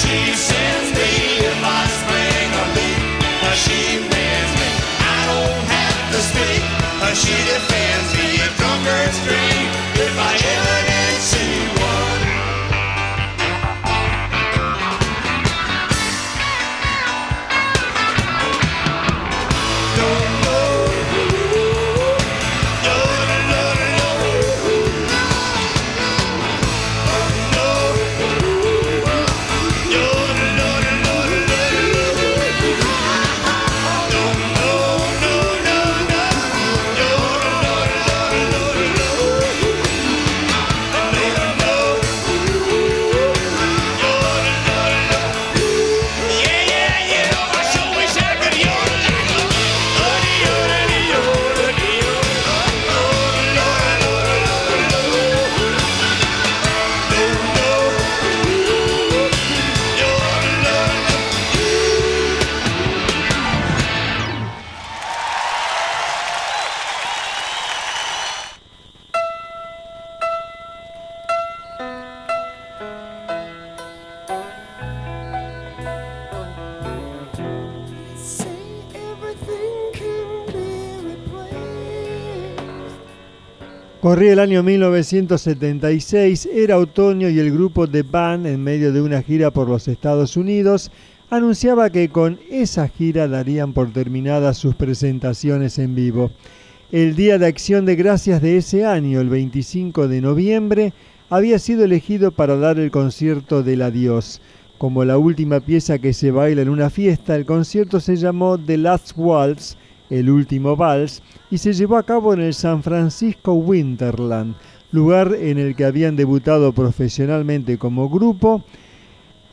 she sends me a my spring on me, she fans me, I don't have the speech, she defends me. A drunkard's dream. El año 1976, era otoño y el grupo The Band, en medio de una gira por los Estados Unidos, anunciaba que con esa gira darían por terminadas sus presentaciones en vivo. El Día de Acción de Gracias de ese año, el 25 de noviembre, había sido elegido para dar el concierto del adiós. Como la última pieza que se baila en una fiesta, el concierto se llamó The Last Waltz, el último vals, y se llevó a cabo en el San Francisco Winterland, lugar en el que habían debutado profesionalmente como grupo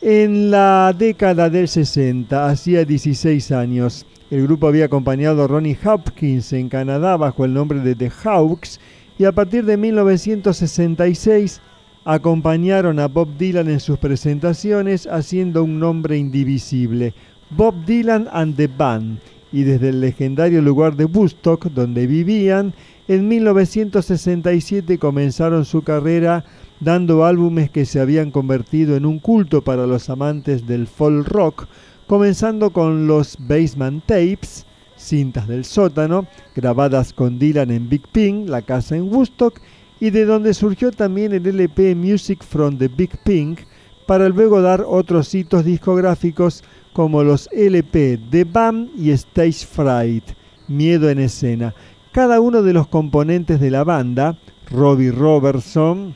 en la década del 60, hacía 16 años. El grupo había acompañado a Ronnie Hopkins en Canadá bajo el nombre de The Hawks y a partir de 1966 acompañaron a Bob Dylan en sus presentaciones haciendo un nombre indivisible, Bob Dylan and the Band, y desde el legendario lugar de Woodstock, donde vivían, en 1967 comenzaron su carrera dando álbumes que se habían convertido en un culto para los amantes del folk rock, comenzando con los Basement Tapes, cintas del sótano, grabadas con Dylan en Big Pink, la casa en Woodstock, y de donde surgió también el LP Music from the Big Pink, para luego dar otros hitos discográficos como los LP The Bam y Stage Fright, Miedo en Escena. Cada uno de los componentes de la banda, Robbie Robertson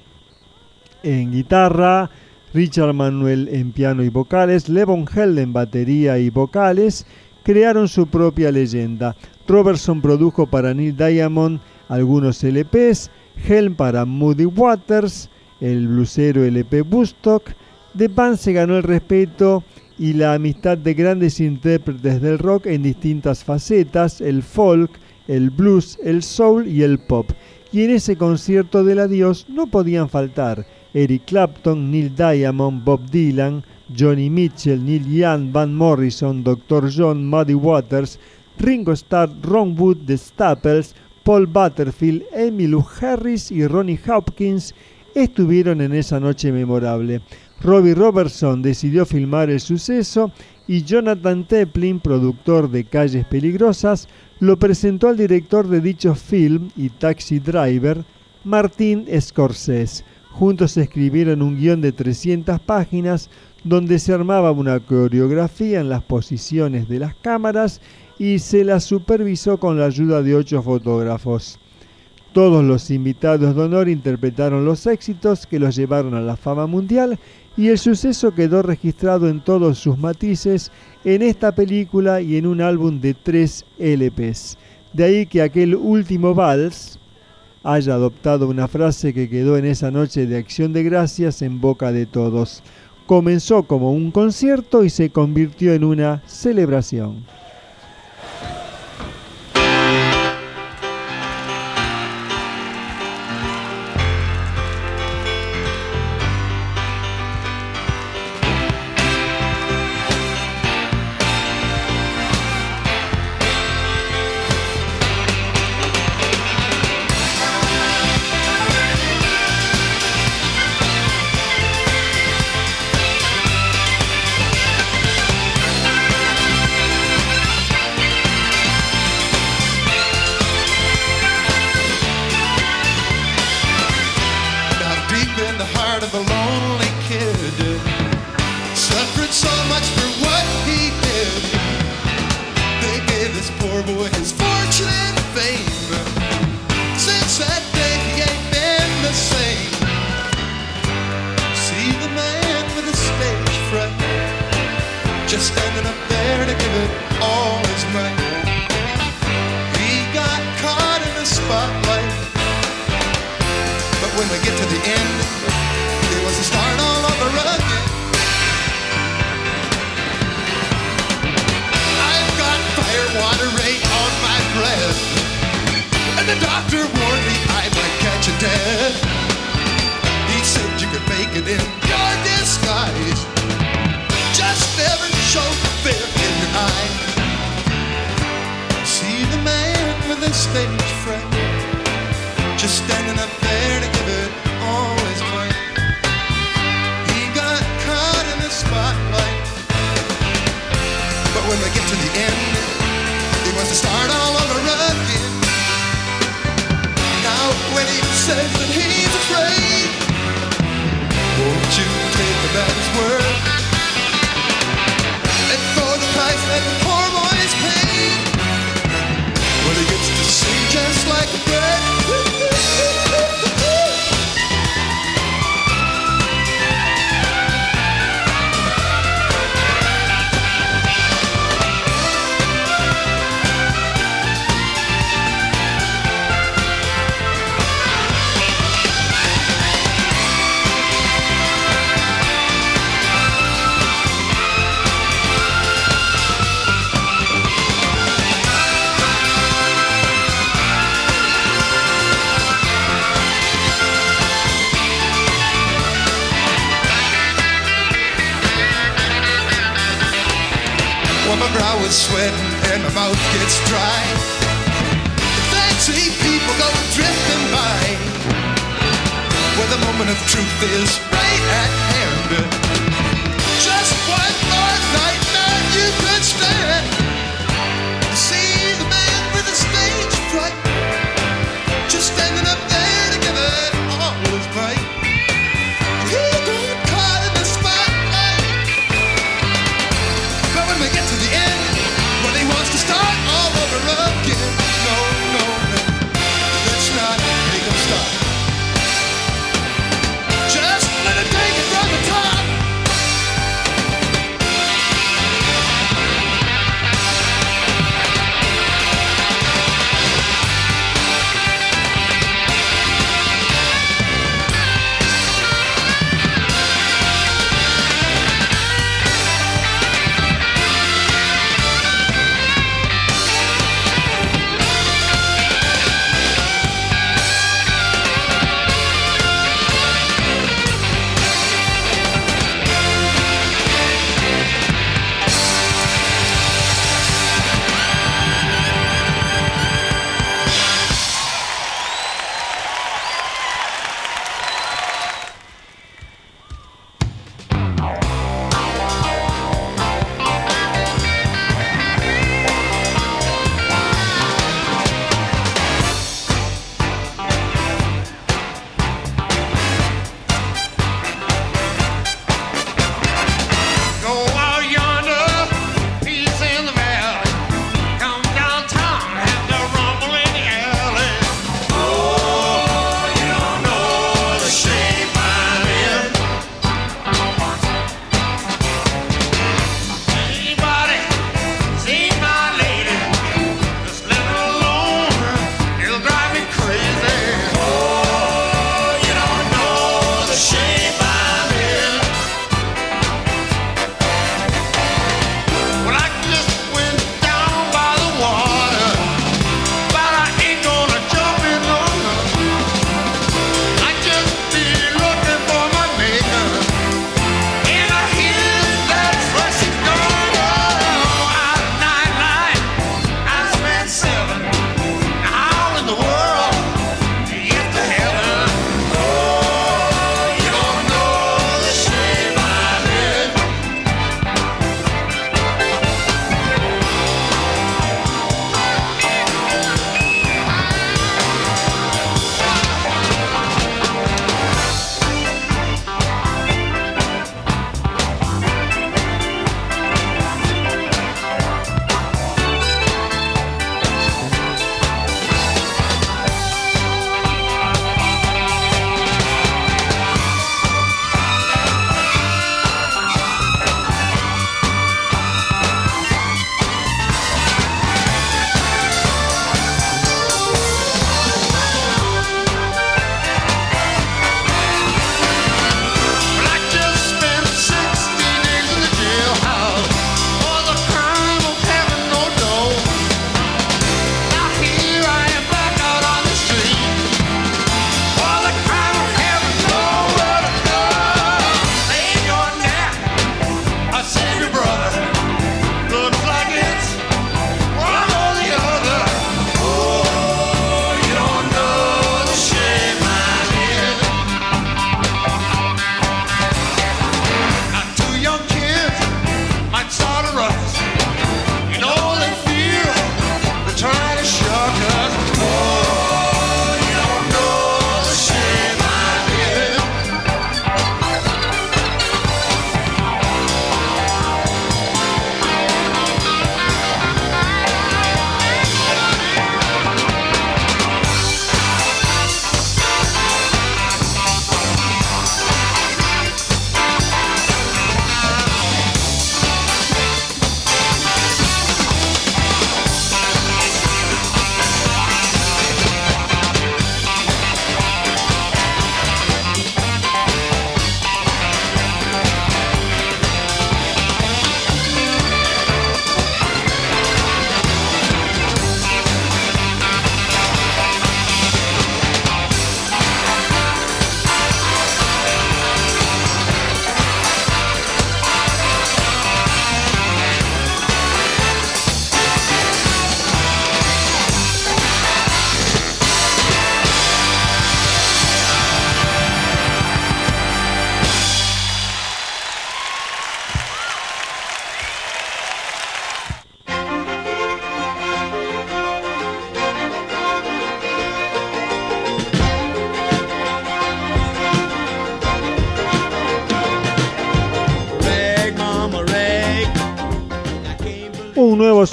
en guitarra, Richard Manuel en piano y vocales, Levon Hell en batería y vocales, crearon su propia leyenda. Robertson produjo para Neil Diamond algunos LPs, Hell para Moody Waters, el blusero LP Woodstock. The Band se ganó el respeto y la amistad de grandes intérpretes del rock en distintas facetas, el folk, el blues, el soul y el pop. Y en ese concierto del adiós no podían faltar Eric Clapton, Neil Diamond, Bob Dylan, Johnny Mitchell, Neil Young, Van Morrison, Dr. John, Muddy Waters, Ringo Starr, Ron Wood, The Staples, Paul Butterfield, Emmylou Harris y Ronnie Hopkins estuvieron en esa noche memorable. Robbie Robertson decidió filmar el suceso y Jonathan Teplin, productor de Calles Peligrosas, lo presentó al director de dicho film y Taxi Driver, Martin Scorsese. Juntos escribieron un guion de 300 páginas donde se armaba una coreografía en las posiciones de las cámaras y se la supervisó con la ayuda de ocho fotógrafos. Todos los invitados de honor interpretaron los éxitos que los llevaron a la fama mundial y el suceso quedó registrado en todos sus matices en esta película y en un álbum de tres LPs. De ahí que aquel último vals haya adoptado una frase que quedó en esa noche de acción de gracias en boca de todos. Comenzó como un concierto y se convirtió en una celebración.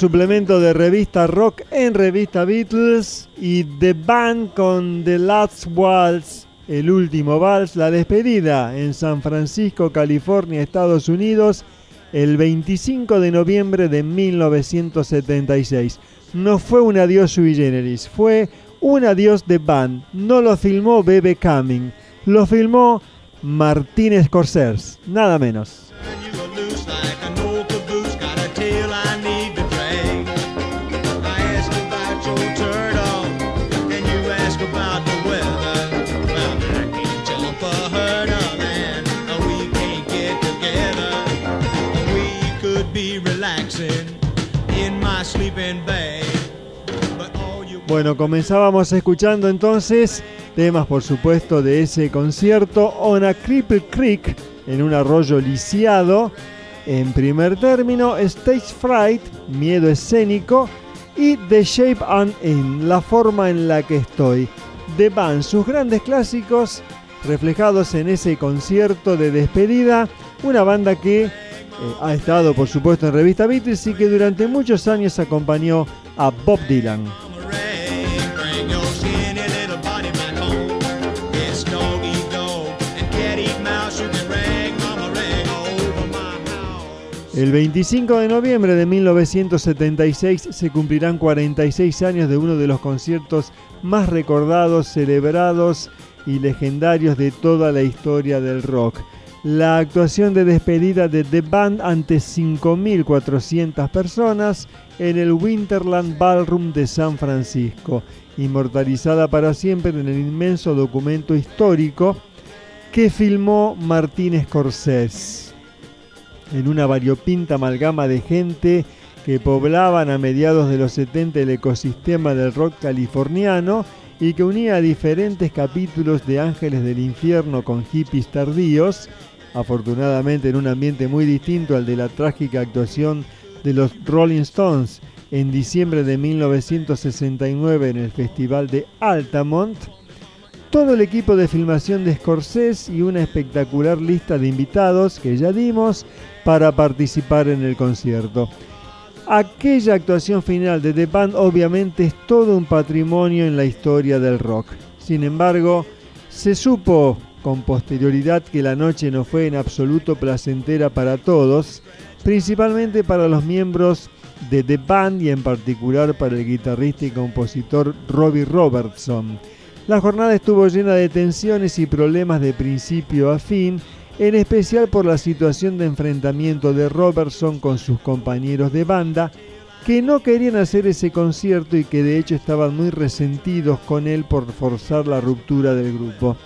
Suplemento de revista rock en revista Beatles y The Band con The Last Waltz, el último vals, la despedida en San Francisco, California, Estados Unidos, el 25 de noviembre de 1976. No fue un adiós sui generis, fue un adiós de Band. No lo filmó Bebe Cumming, lo filmó Martín Scorsese, nada menos. Bueno, comenzábamos escuchando entonces temas, por supuesto, de ese concierto On a Cripple Creek, en un arroyo lisiado. En primer término, Stage Fright, miedo escénico, y The Shape I'm In, la forma en la que estoy. The Band, sus grandes clásicos reflejados en ese concierto de despedida, una banda que eh, ha estado, por supuesto, en revista Beatles y que durante muchos años acompañó a Bob Dylan. El 25 de noviembre de 1976 se cumplirán 46 años de uno de los conciertos más recordados, celebrados y legendarios de toda la historia del rock. La actuación de despedida de The Band ante 5.400 personas en el Winterland Ballroom de San Francisco, inmortalizada para siempre en el inmenso documento histórico que filmó Martín Scorsese en una variopinta amalgama de gente que poblaban a mediados de los 70 el ecosistema del rock californiano y que unía diferentes capítulos de Ángeles del Infierno con hippies tardíos, afortunadamente en un ambiente muy distinto al de la trágica actuación de los Rolling Stones en diciembre de 1969 en el Festival de Altamont, todo el equipo de filmación de Scorsese y una espectacular lista de invitados que ya dimos para participar en el concierto. Aquella actuación final de The Band obviamente es todo un patrimonio en la historia del rock. Sin embargo, se supo con posterioridad que la noche no fue en absoluto placentera para todos, principalmente para los miembros de The Band y en particular para el guitarrista y compositor Robbie Robertson. La jornada estuvo llena de tensiones y problemas de principio a fin, en especial por la situación de enfrentamiento de Robertson con sus compañeros de banda, que no querían hacer ese concierto y que de hecho estaban muy resentidos con él por forzar la ruptura del grupo.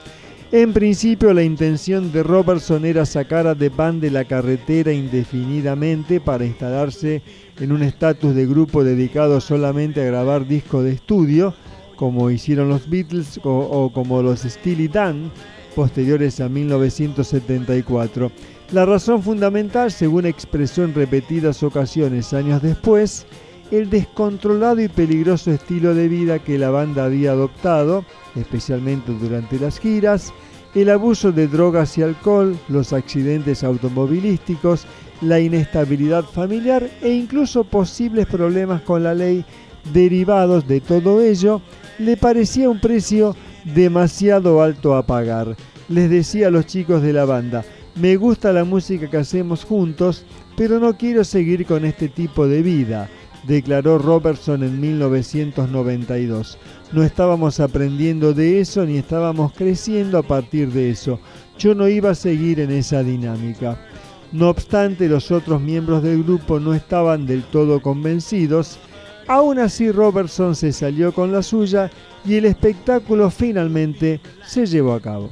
En principio la intención de Robertson era sacar a The Band de la carretera indefinidamente para instalarse en un estatus de grupo dedicado solamente a grabar discos de estudio, como hicieron los Beatles o, o como los Steely Dan, posteriores a 1974. La razón fundamental, según expresó en repetidas ocasiones años después, el descontrolado y peligroso estilo de vida que la banda había adoptado, especialmente durante las giras, el abuso de drogas y alcohol, los accidentes automovilísticos, la inestabilidad familiar e incluso posibles problemas con la ley derivados de todo ello, le parecía un precio demasiado alto a pagar. Les decía a los chicos de la banda, me gusta la música que hacemos juntos, pero no quiero seguir con este tipo de vida, declaró Robertson en 1992. No estábamos aprendiendo de eso ni estábamos creciendo a partir de eso. Yo no iba a seguir en esa dinámica. No obstante, los otros miembros del grupo no estaban del todo convencidos. Aún así, Robertson se salió con la suya y el espectáculo finalmente se llevó a cabo.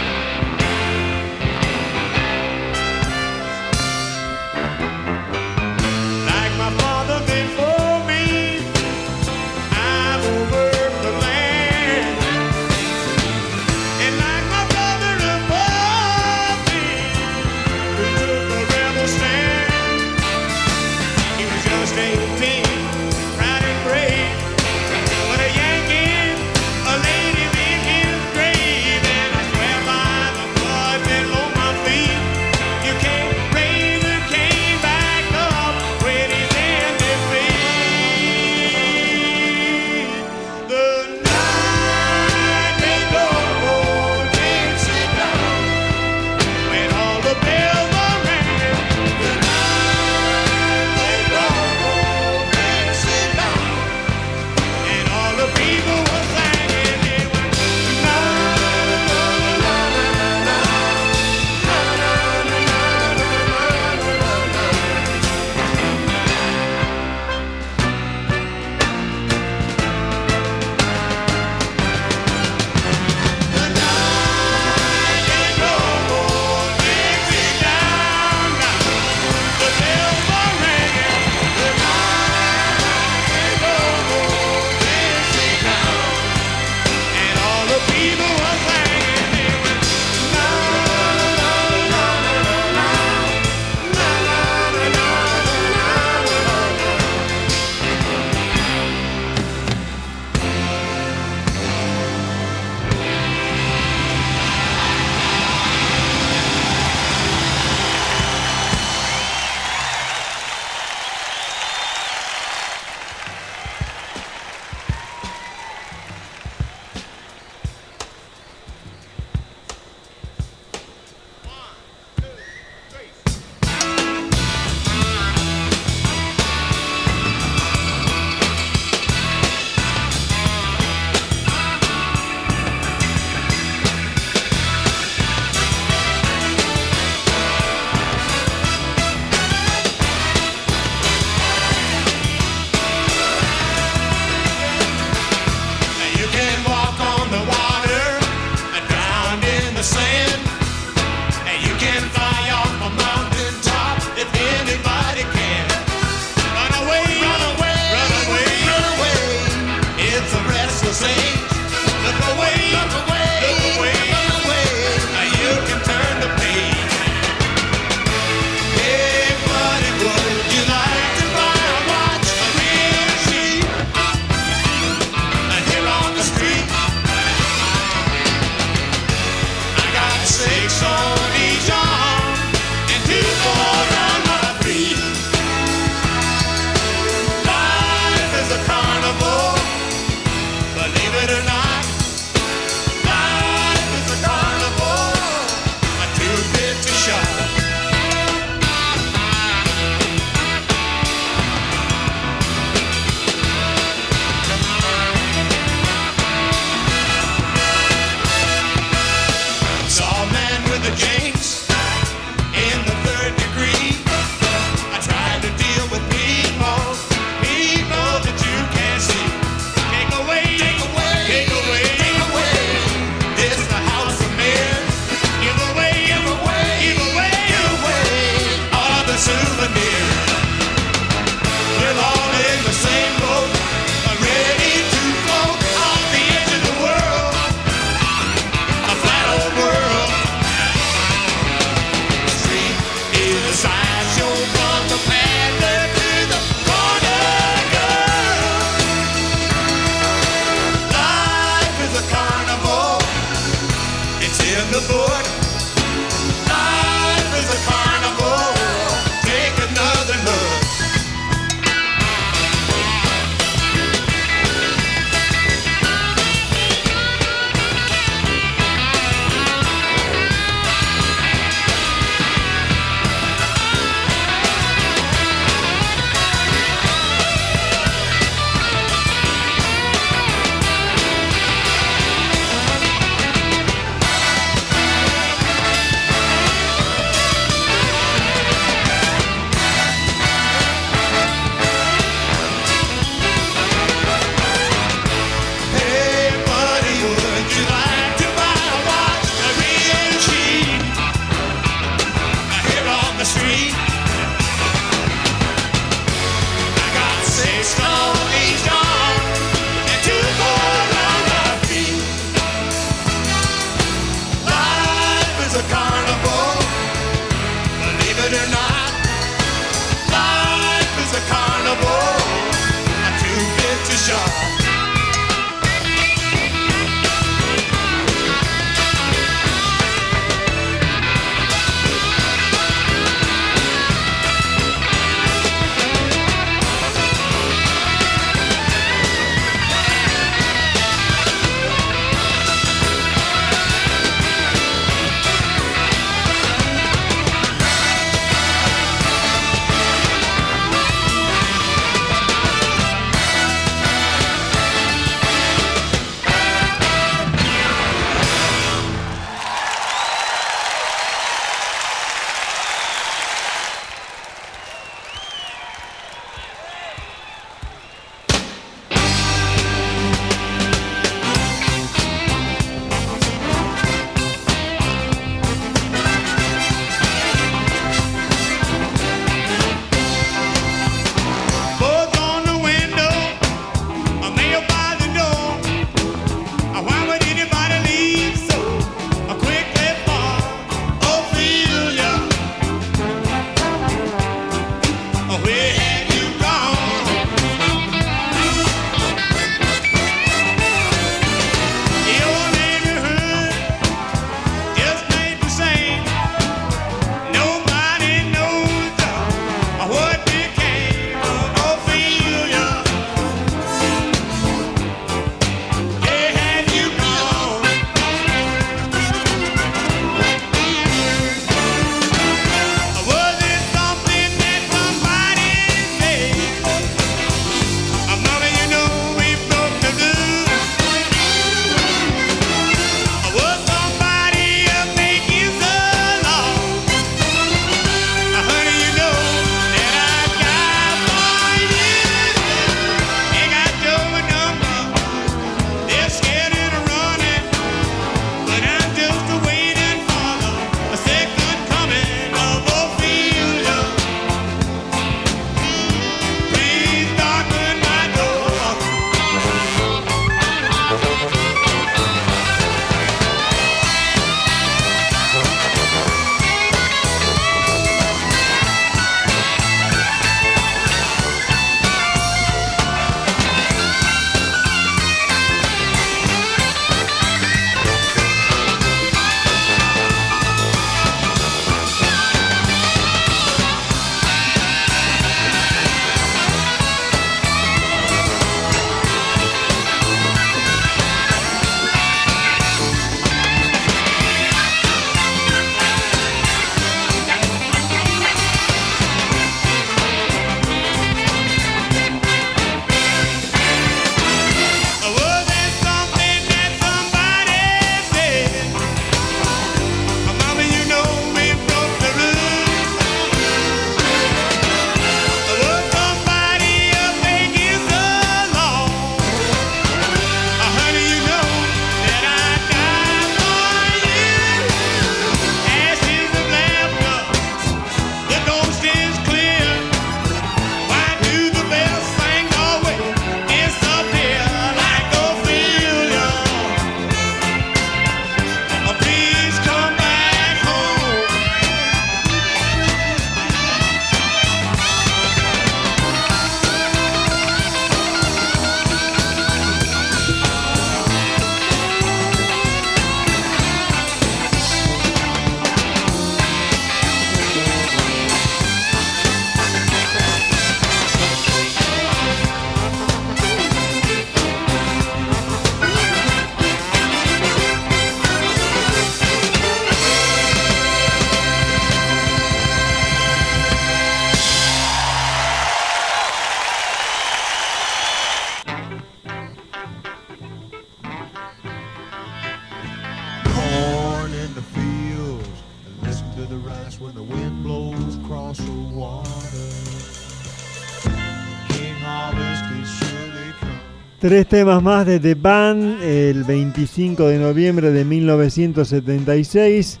Tres temas más de The Band el 25 de noviembre de 1976.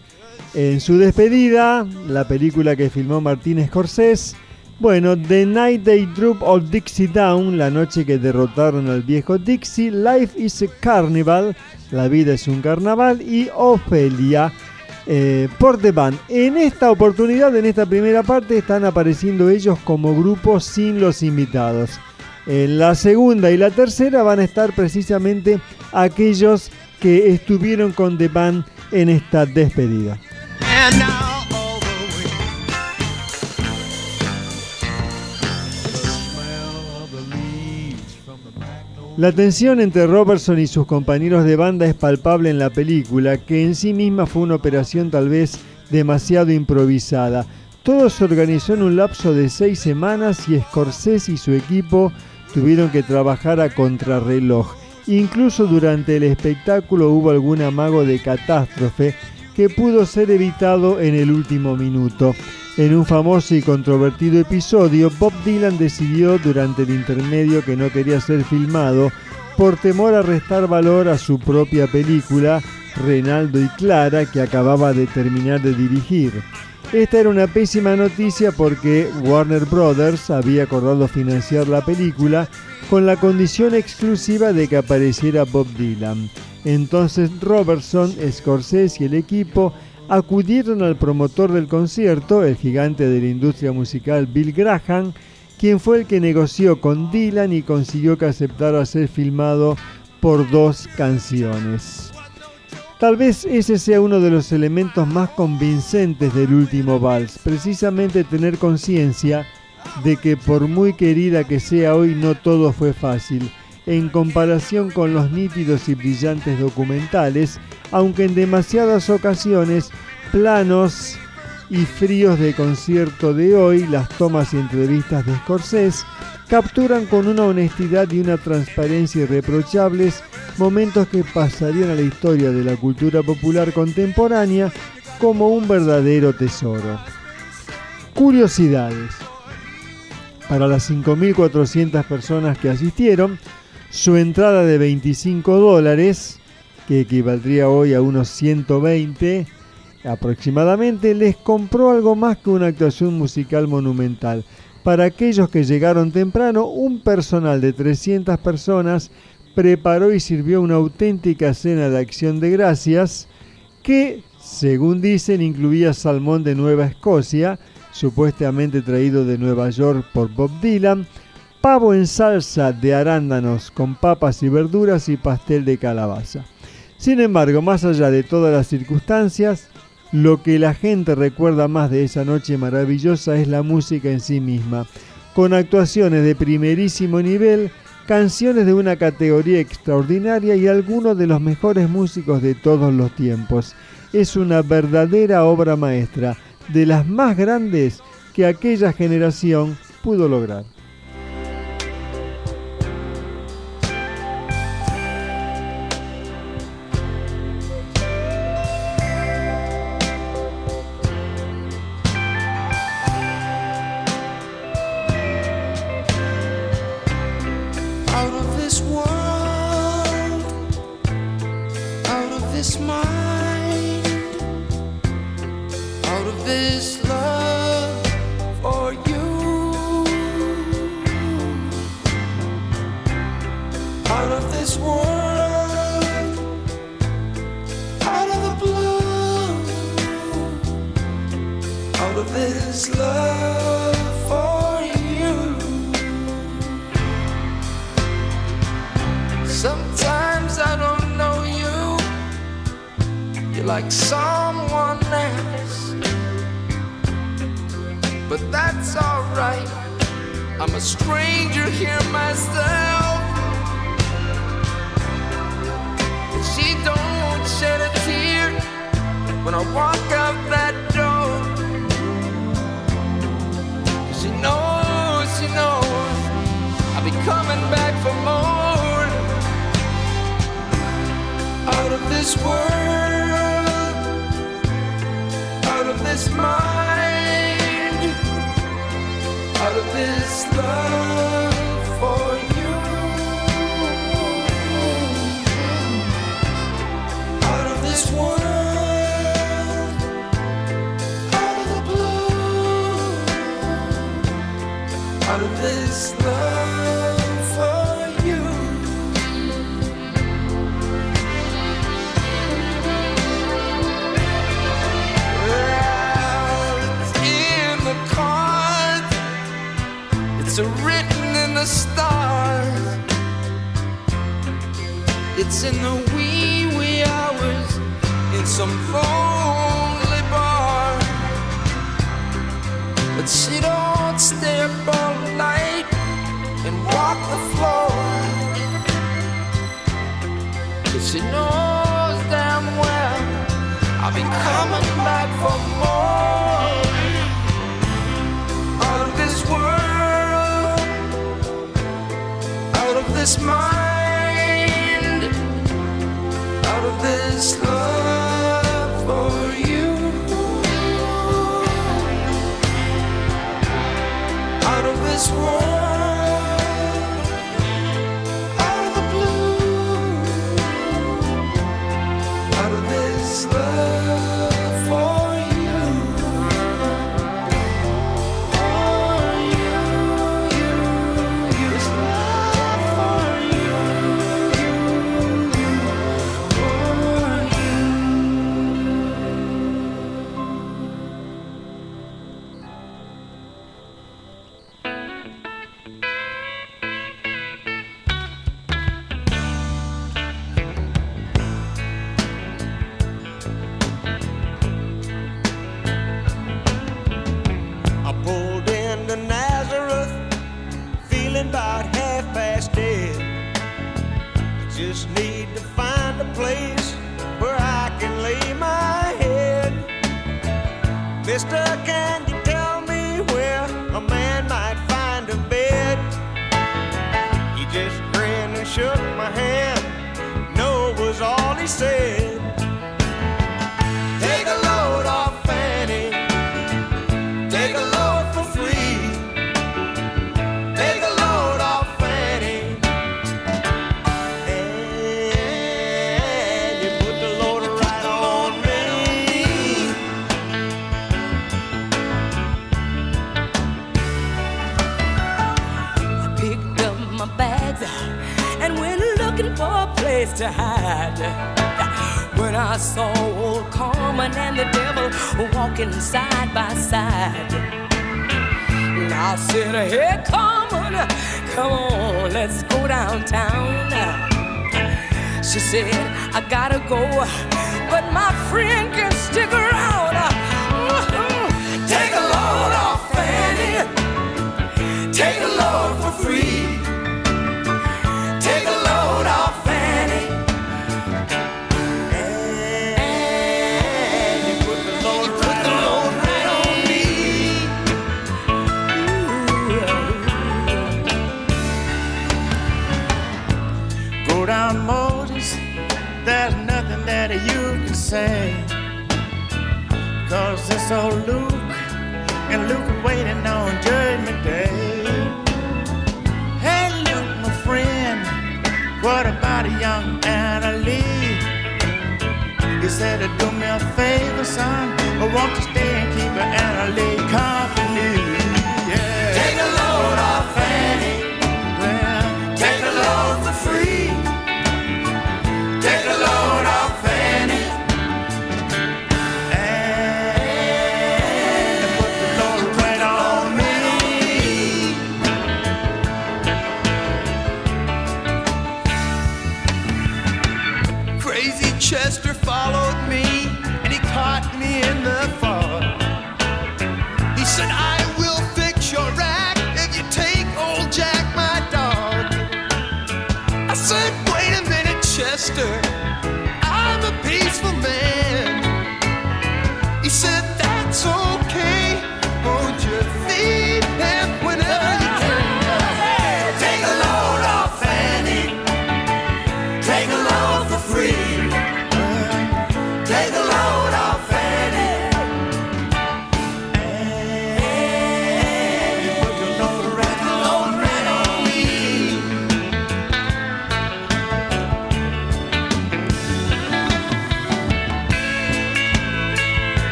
En su despedida, la película que filmó Martín Scorsese. Bueno, The Night They Droop Old Dixie Down, la noche que derrotaron al viejo Dixie, Life is a Carnival, la vida es un carnaval, y Ophelia eh, por The Band. En esta oportunidad, en esta primera parte, están apareciendo ellos como grupo sin los invitados. En la segunda y la tercera van a estar precisamente aquellos que estuvieron con The Band en esta despedida. La tensión entre Robertson y sus compañeros de banda es palpable en la película, que en sí misma fue una operación tal vez demasiado improvisada. Todo se organizó en un lapso de seis semanas y Scorsese y su equipo tuvieron que trabajar a contrarreloj. Incluso durante el espectáculo hubo algún amago de catástrofe que pudo ser evitado en el último minuto. En un famoso y controvertido episodio, Bob Dylan decidió durante el intermedio que no quería ser filmado por temor a restar valor a su propia película, Renaldo y Clara, que acababa de terminar de dirigir. Esta era una pésima noticia porque Warner Brothers había acordado financiar la película con la condición exclusiva de que apareciera Bob Dylan. Entonces Robertson, Scorsese y el equipo acudieron al promotor del concierto, el gigante de la industria musical Bill Graham, quien fue el que negoció con Dylan y consiguió que aceptara ser filmado por dos canciones. Tal vez ese sea uno de los elementos más convincentes del último vals, precisamente tener conciencia de que por muy querida que sea hoy no todo fue fácil, en comparación con los nítidos y brillantes documentales, aunque en demasiadas ocasiones planos y fríos de concierto de hoy, las tomas y entrevistas de Scorsese capturan con una honestidad y una transparencia irreprochables momentos que pasarían a la historia de la cultura popular contemporánea como un verdadero tesoro. Curiosidades. Para las 5.400 personas que asistieron, su entrada de 25 dólares, que equivaldría hoy a unos 120 aproximadamente, les compró algo más que una actuación musical monumental. Para aquellos que llegaron temprano, un personal de 300 personas preparó y sirvió una auténtica cena de acción de gracias que, según dicen, incluía salmón de Nueva Escocia, supuestamente traído de Nueva York por Bob Dylan, pavo en salsa de arándanos con papas y verduras y pastel de calabaza. Sin embargo, más allá de todas las circunstancias, lo que la gente recuerda más de esa noche maravillosa es la música en sí misma, con actuaciones de primerísimo nivel, canciones de una categoría extraordinaria y algunos de los mejores músicos de todos los tiempos. Es una verdadera obra maestra, de las más grandes que aquella generación pudo lograr. This when I saw old Carmen and the devil walking side by side. And I said, Hey, Carmen, come on, let's go downtown. She said, I gotta go, but my friend can stick around. Take a load off, Fanny. Take a load for free. saw Luke, and Luke waiting on Judgment Day. Hey, Luke, my friend, what about a young Anna Lee? He said, Do me a favor, son, I won't you stay and keep an Anna Lee? sister.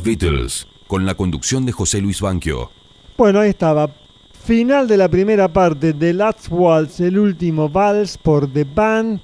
Beatles, con la conducción de José Luis Banquio. Bueno, ahí estaba. Final de la primera parte de Last Waltz, el último vals por The Band.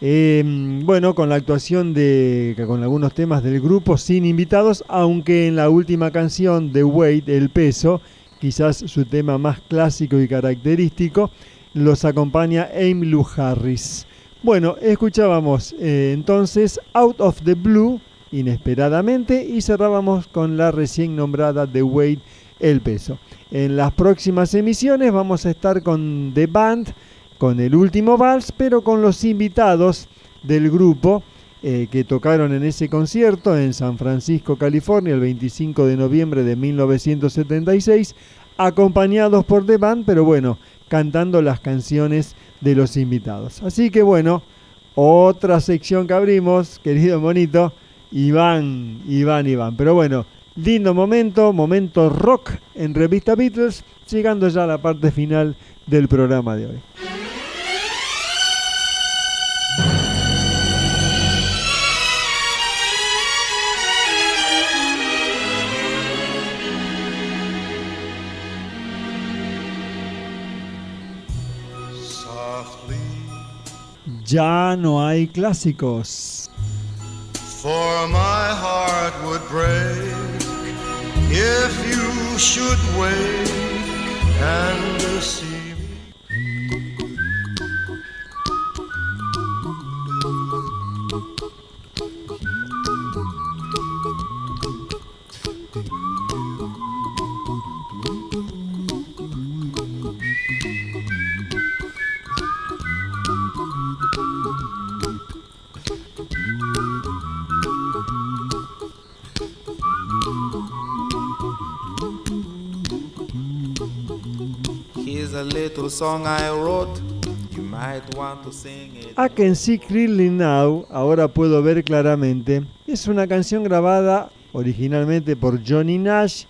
Eh, bueno, con la actuación de. con algunos temas del grupo sin invitados, aunque en la última canción de Wade, El Peso, quizás su tema más clásico y característico, los acompaña Emmylou Harris. Bueno, escuchábamos eh, entonces Out of the Blue, inesperadamente, y cerrábamos con la recién nombrada The Wade, El Peso. En las próximas emisiones vamos a estar con The Band, con el último vals, pero con los invitados del grupo eh, que tocaron en ese concierto en San Francisco, California, el 25 de noviembre de 1976, acompañados por The Band, pero bueno, cantando las canciones de los invitados. Así que bueno, otra sección que abrimos, querido monito, Iván, Iván, Iván. Pero bueno, lindo momento, momento rock en Revista Beatles, llegando ya a la parte final del programa de hoy. Ya no hay clásicos. For my heart would break if you should wake and see I Can See Clearly Now, ahora puedo ver claramente, es una canción grabada originalmente por Johnny Nash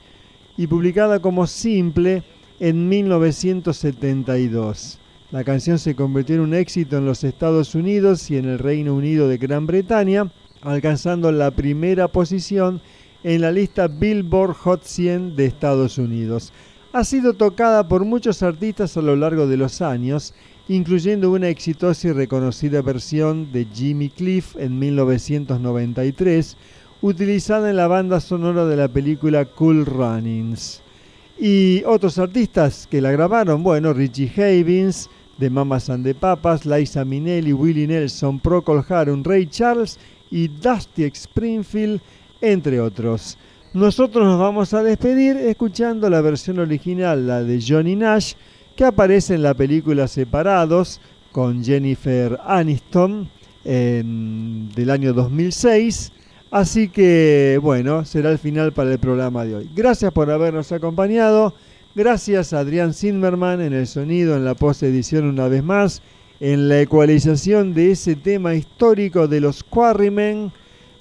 y publicada como simple en 1972. La canción se convirtió en un éxito en los Estados Unidos y en el Reino Unido de Gran Bretaña, alcanzando la primera posición en la lista Billboard Hot 100 de Estados Unidos. Ha sido tocada por muchos artistas a lo largo de los años, incluyendo una exitosa y reconocida versión de Jimmy Cliff en 1993, utilizada en la banda sonora de la película Cool Runnings. Y otros artistas que la grabaron, bueno, Richie Havens, de Mamas and the Papas, Liza Minnelli, Willie Nelson, Procol Harum, Ray Charles y Dusty Springfield, entre otros. Nosotros nos vamos a despedir escuchando la versión original, la de Johnny Nash, que aparece en la película Separados con Jennifer Aniston del año 2006. Así que bueno, será el final para el programa de hoy. Gracias por habernos acompañado. Gracias a Adrián Zimmerman en el sonido, en la post-edición una vez más, en la ecualización de ese tema histórico de los Quarrymen,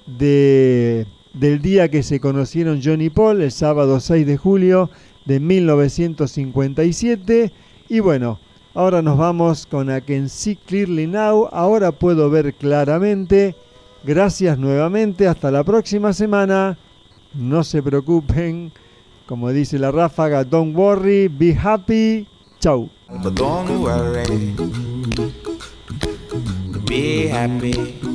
de, del día que se conocieron John y Paul, el sábado 6 de julio de 1957. Y bueno, ahora nos vamos con I Can See Clearly Now. Ahora puedo ver claramente. Gracias nuevamente. Hasta la próxima semana. No se preocupen. Como dice la ráfaga, don't worry, be happy. Chau. Don't worry. Be happy.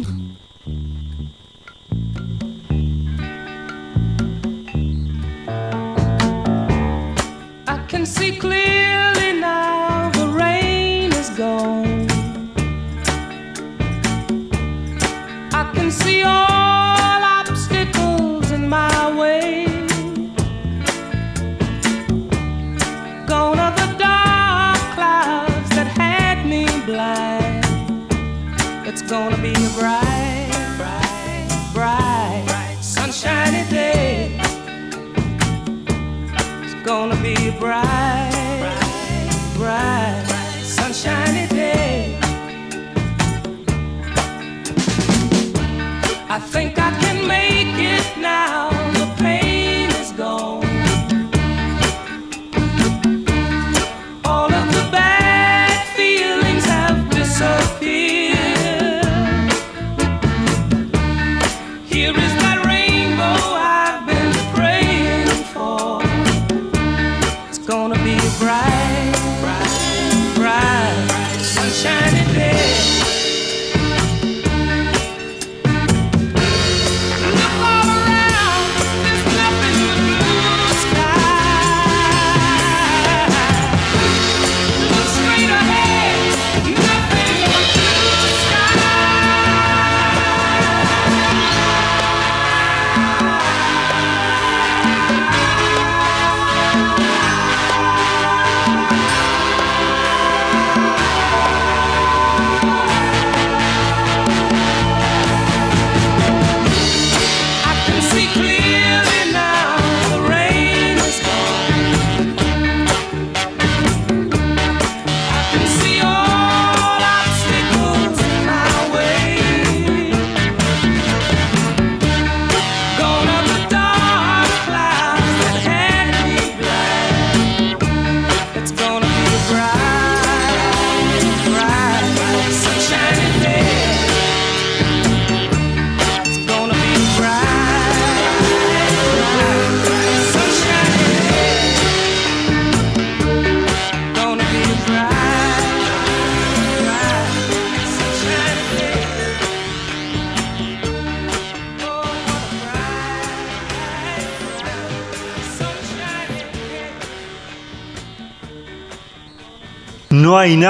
Can see clearly now the rain is gone. I can see all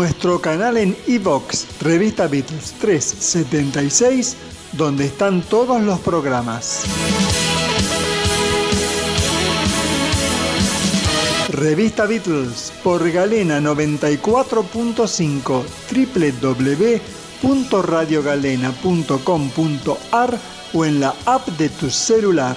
Nuestro canal en iVox, Revista Beatles 376, donde están todos los programas. Revista Beatles por Galena 94.5 www.radiogalena.com.ar o en la app de tu celular.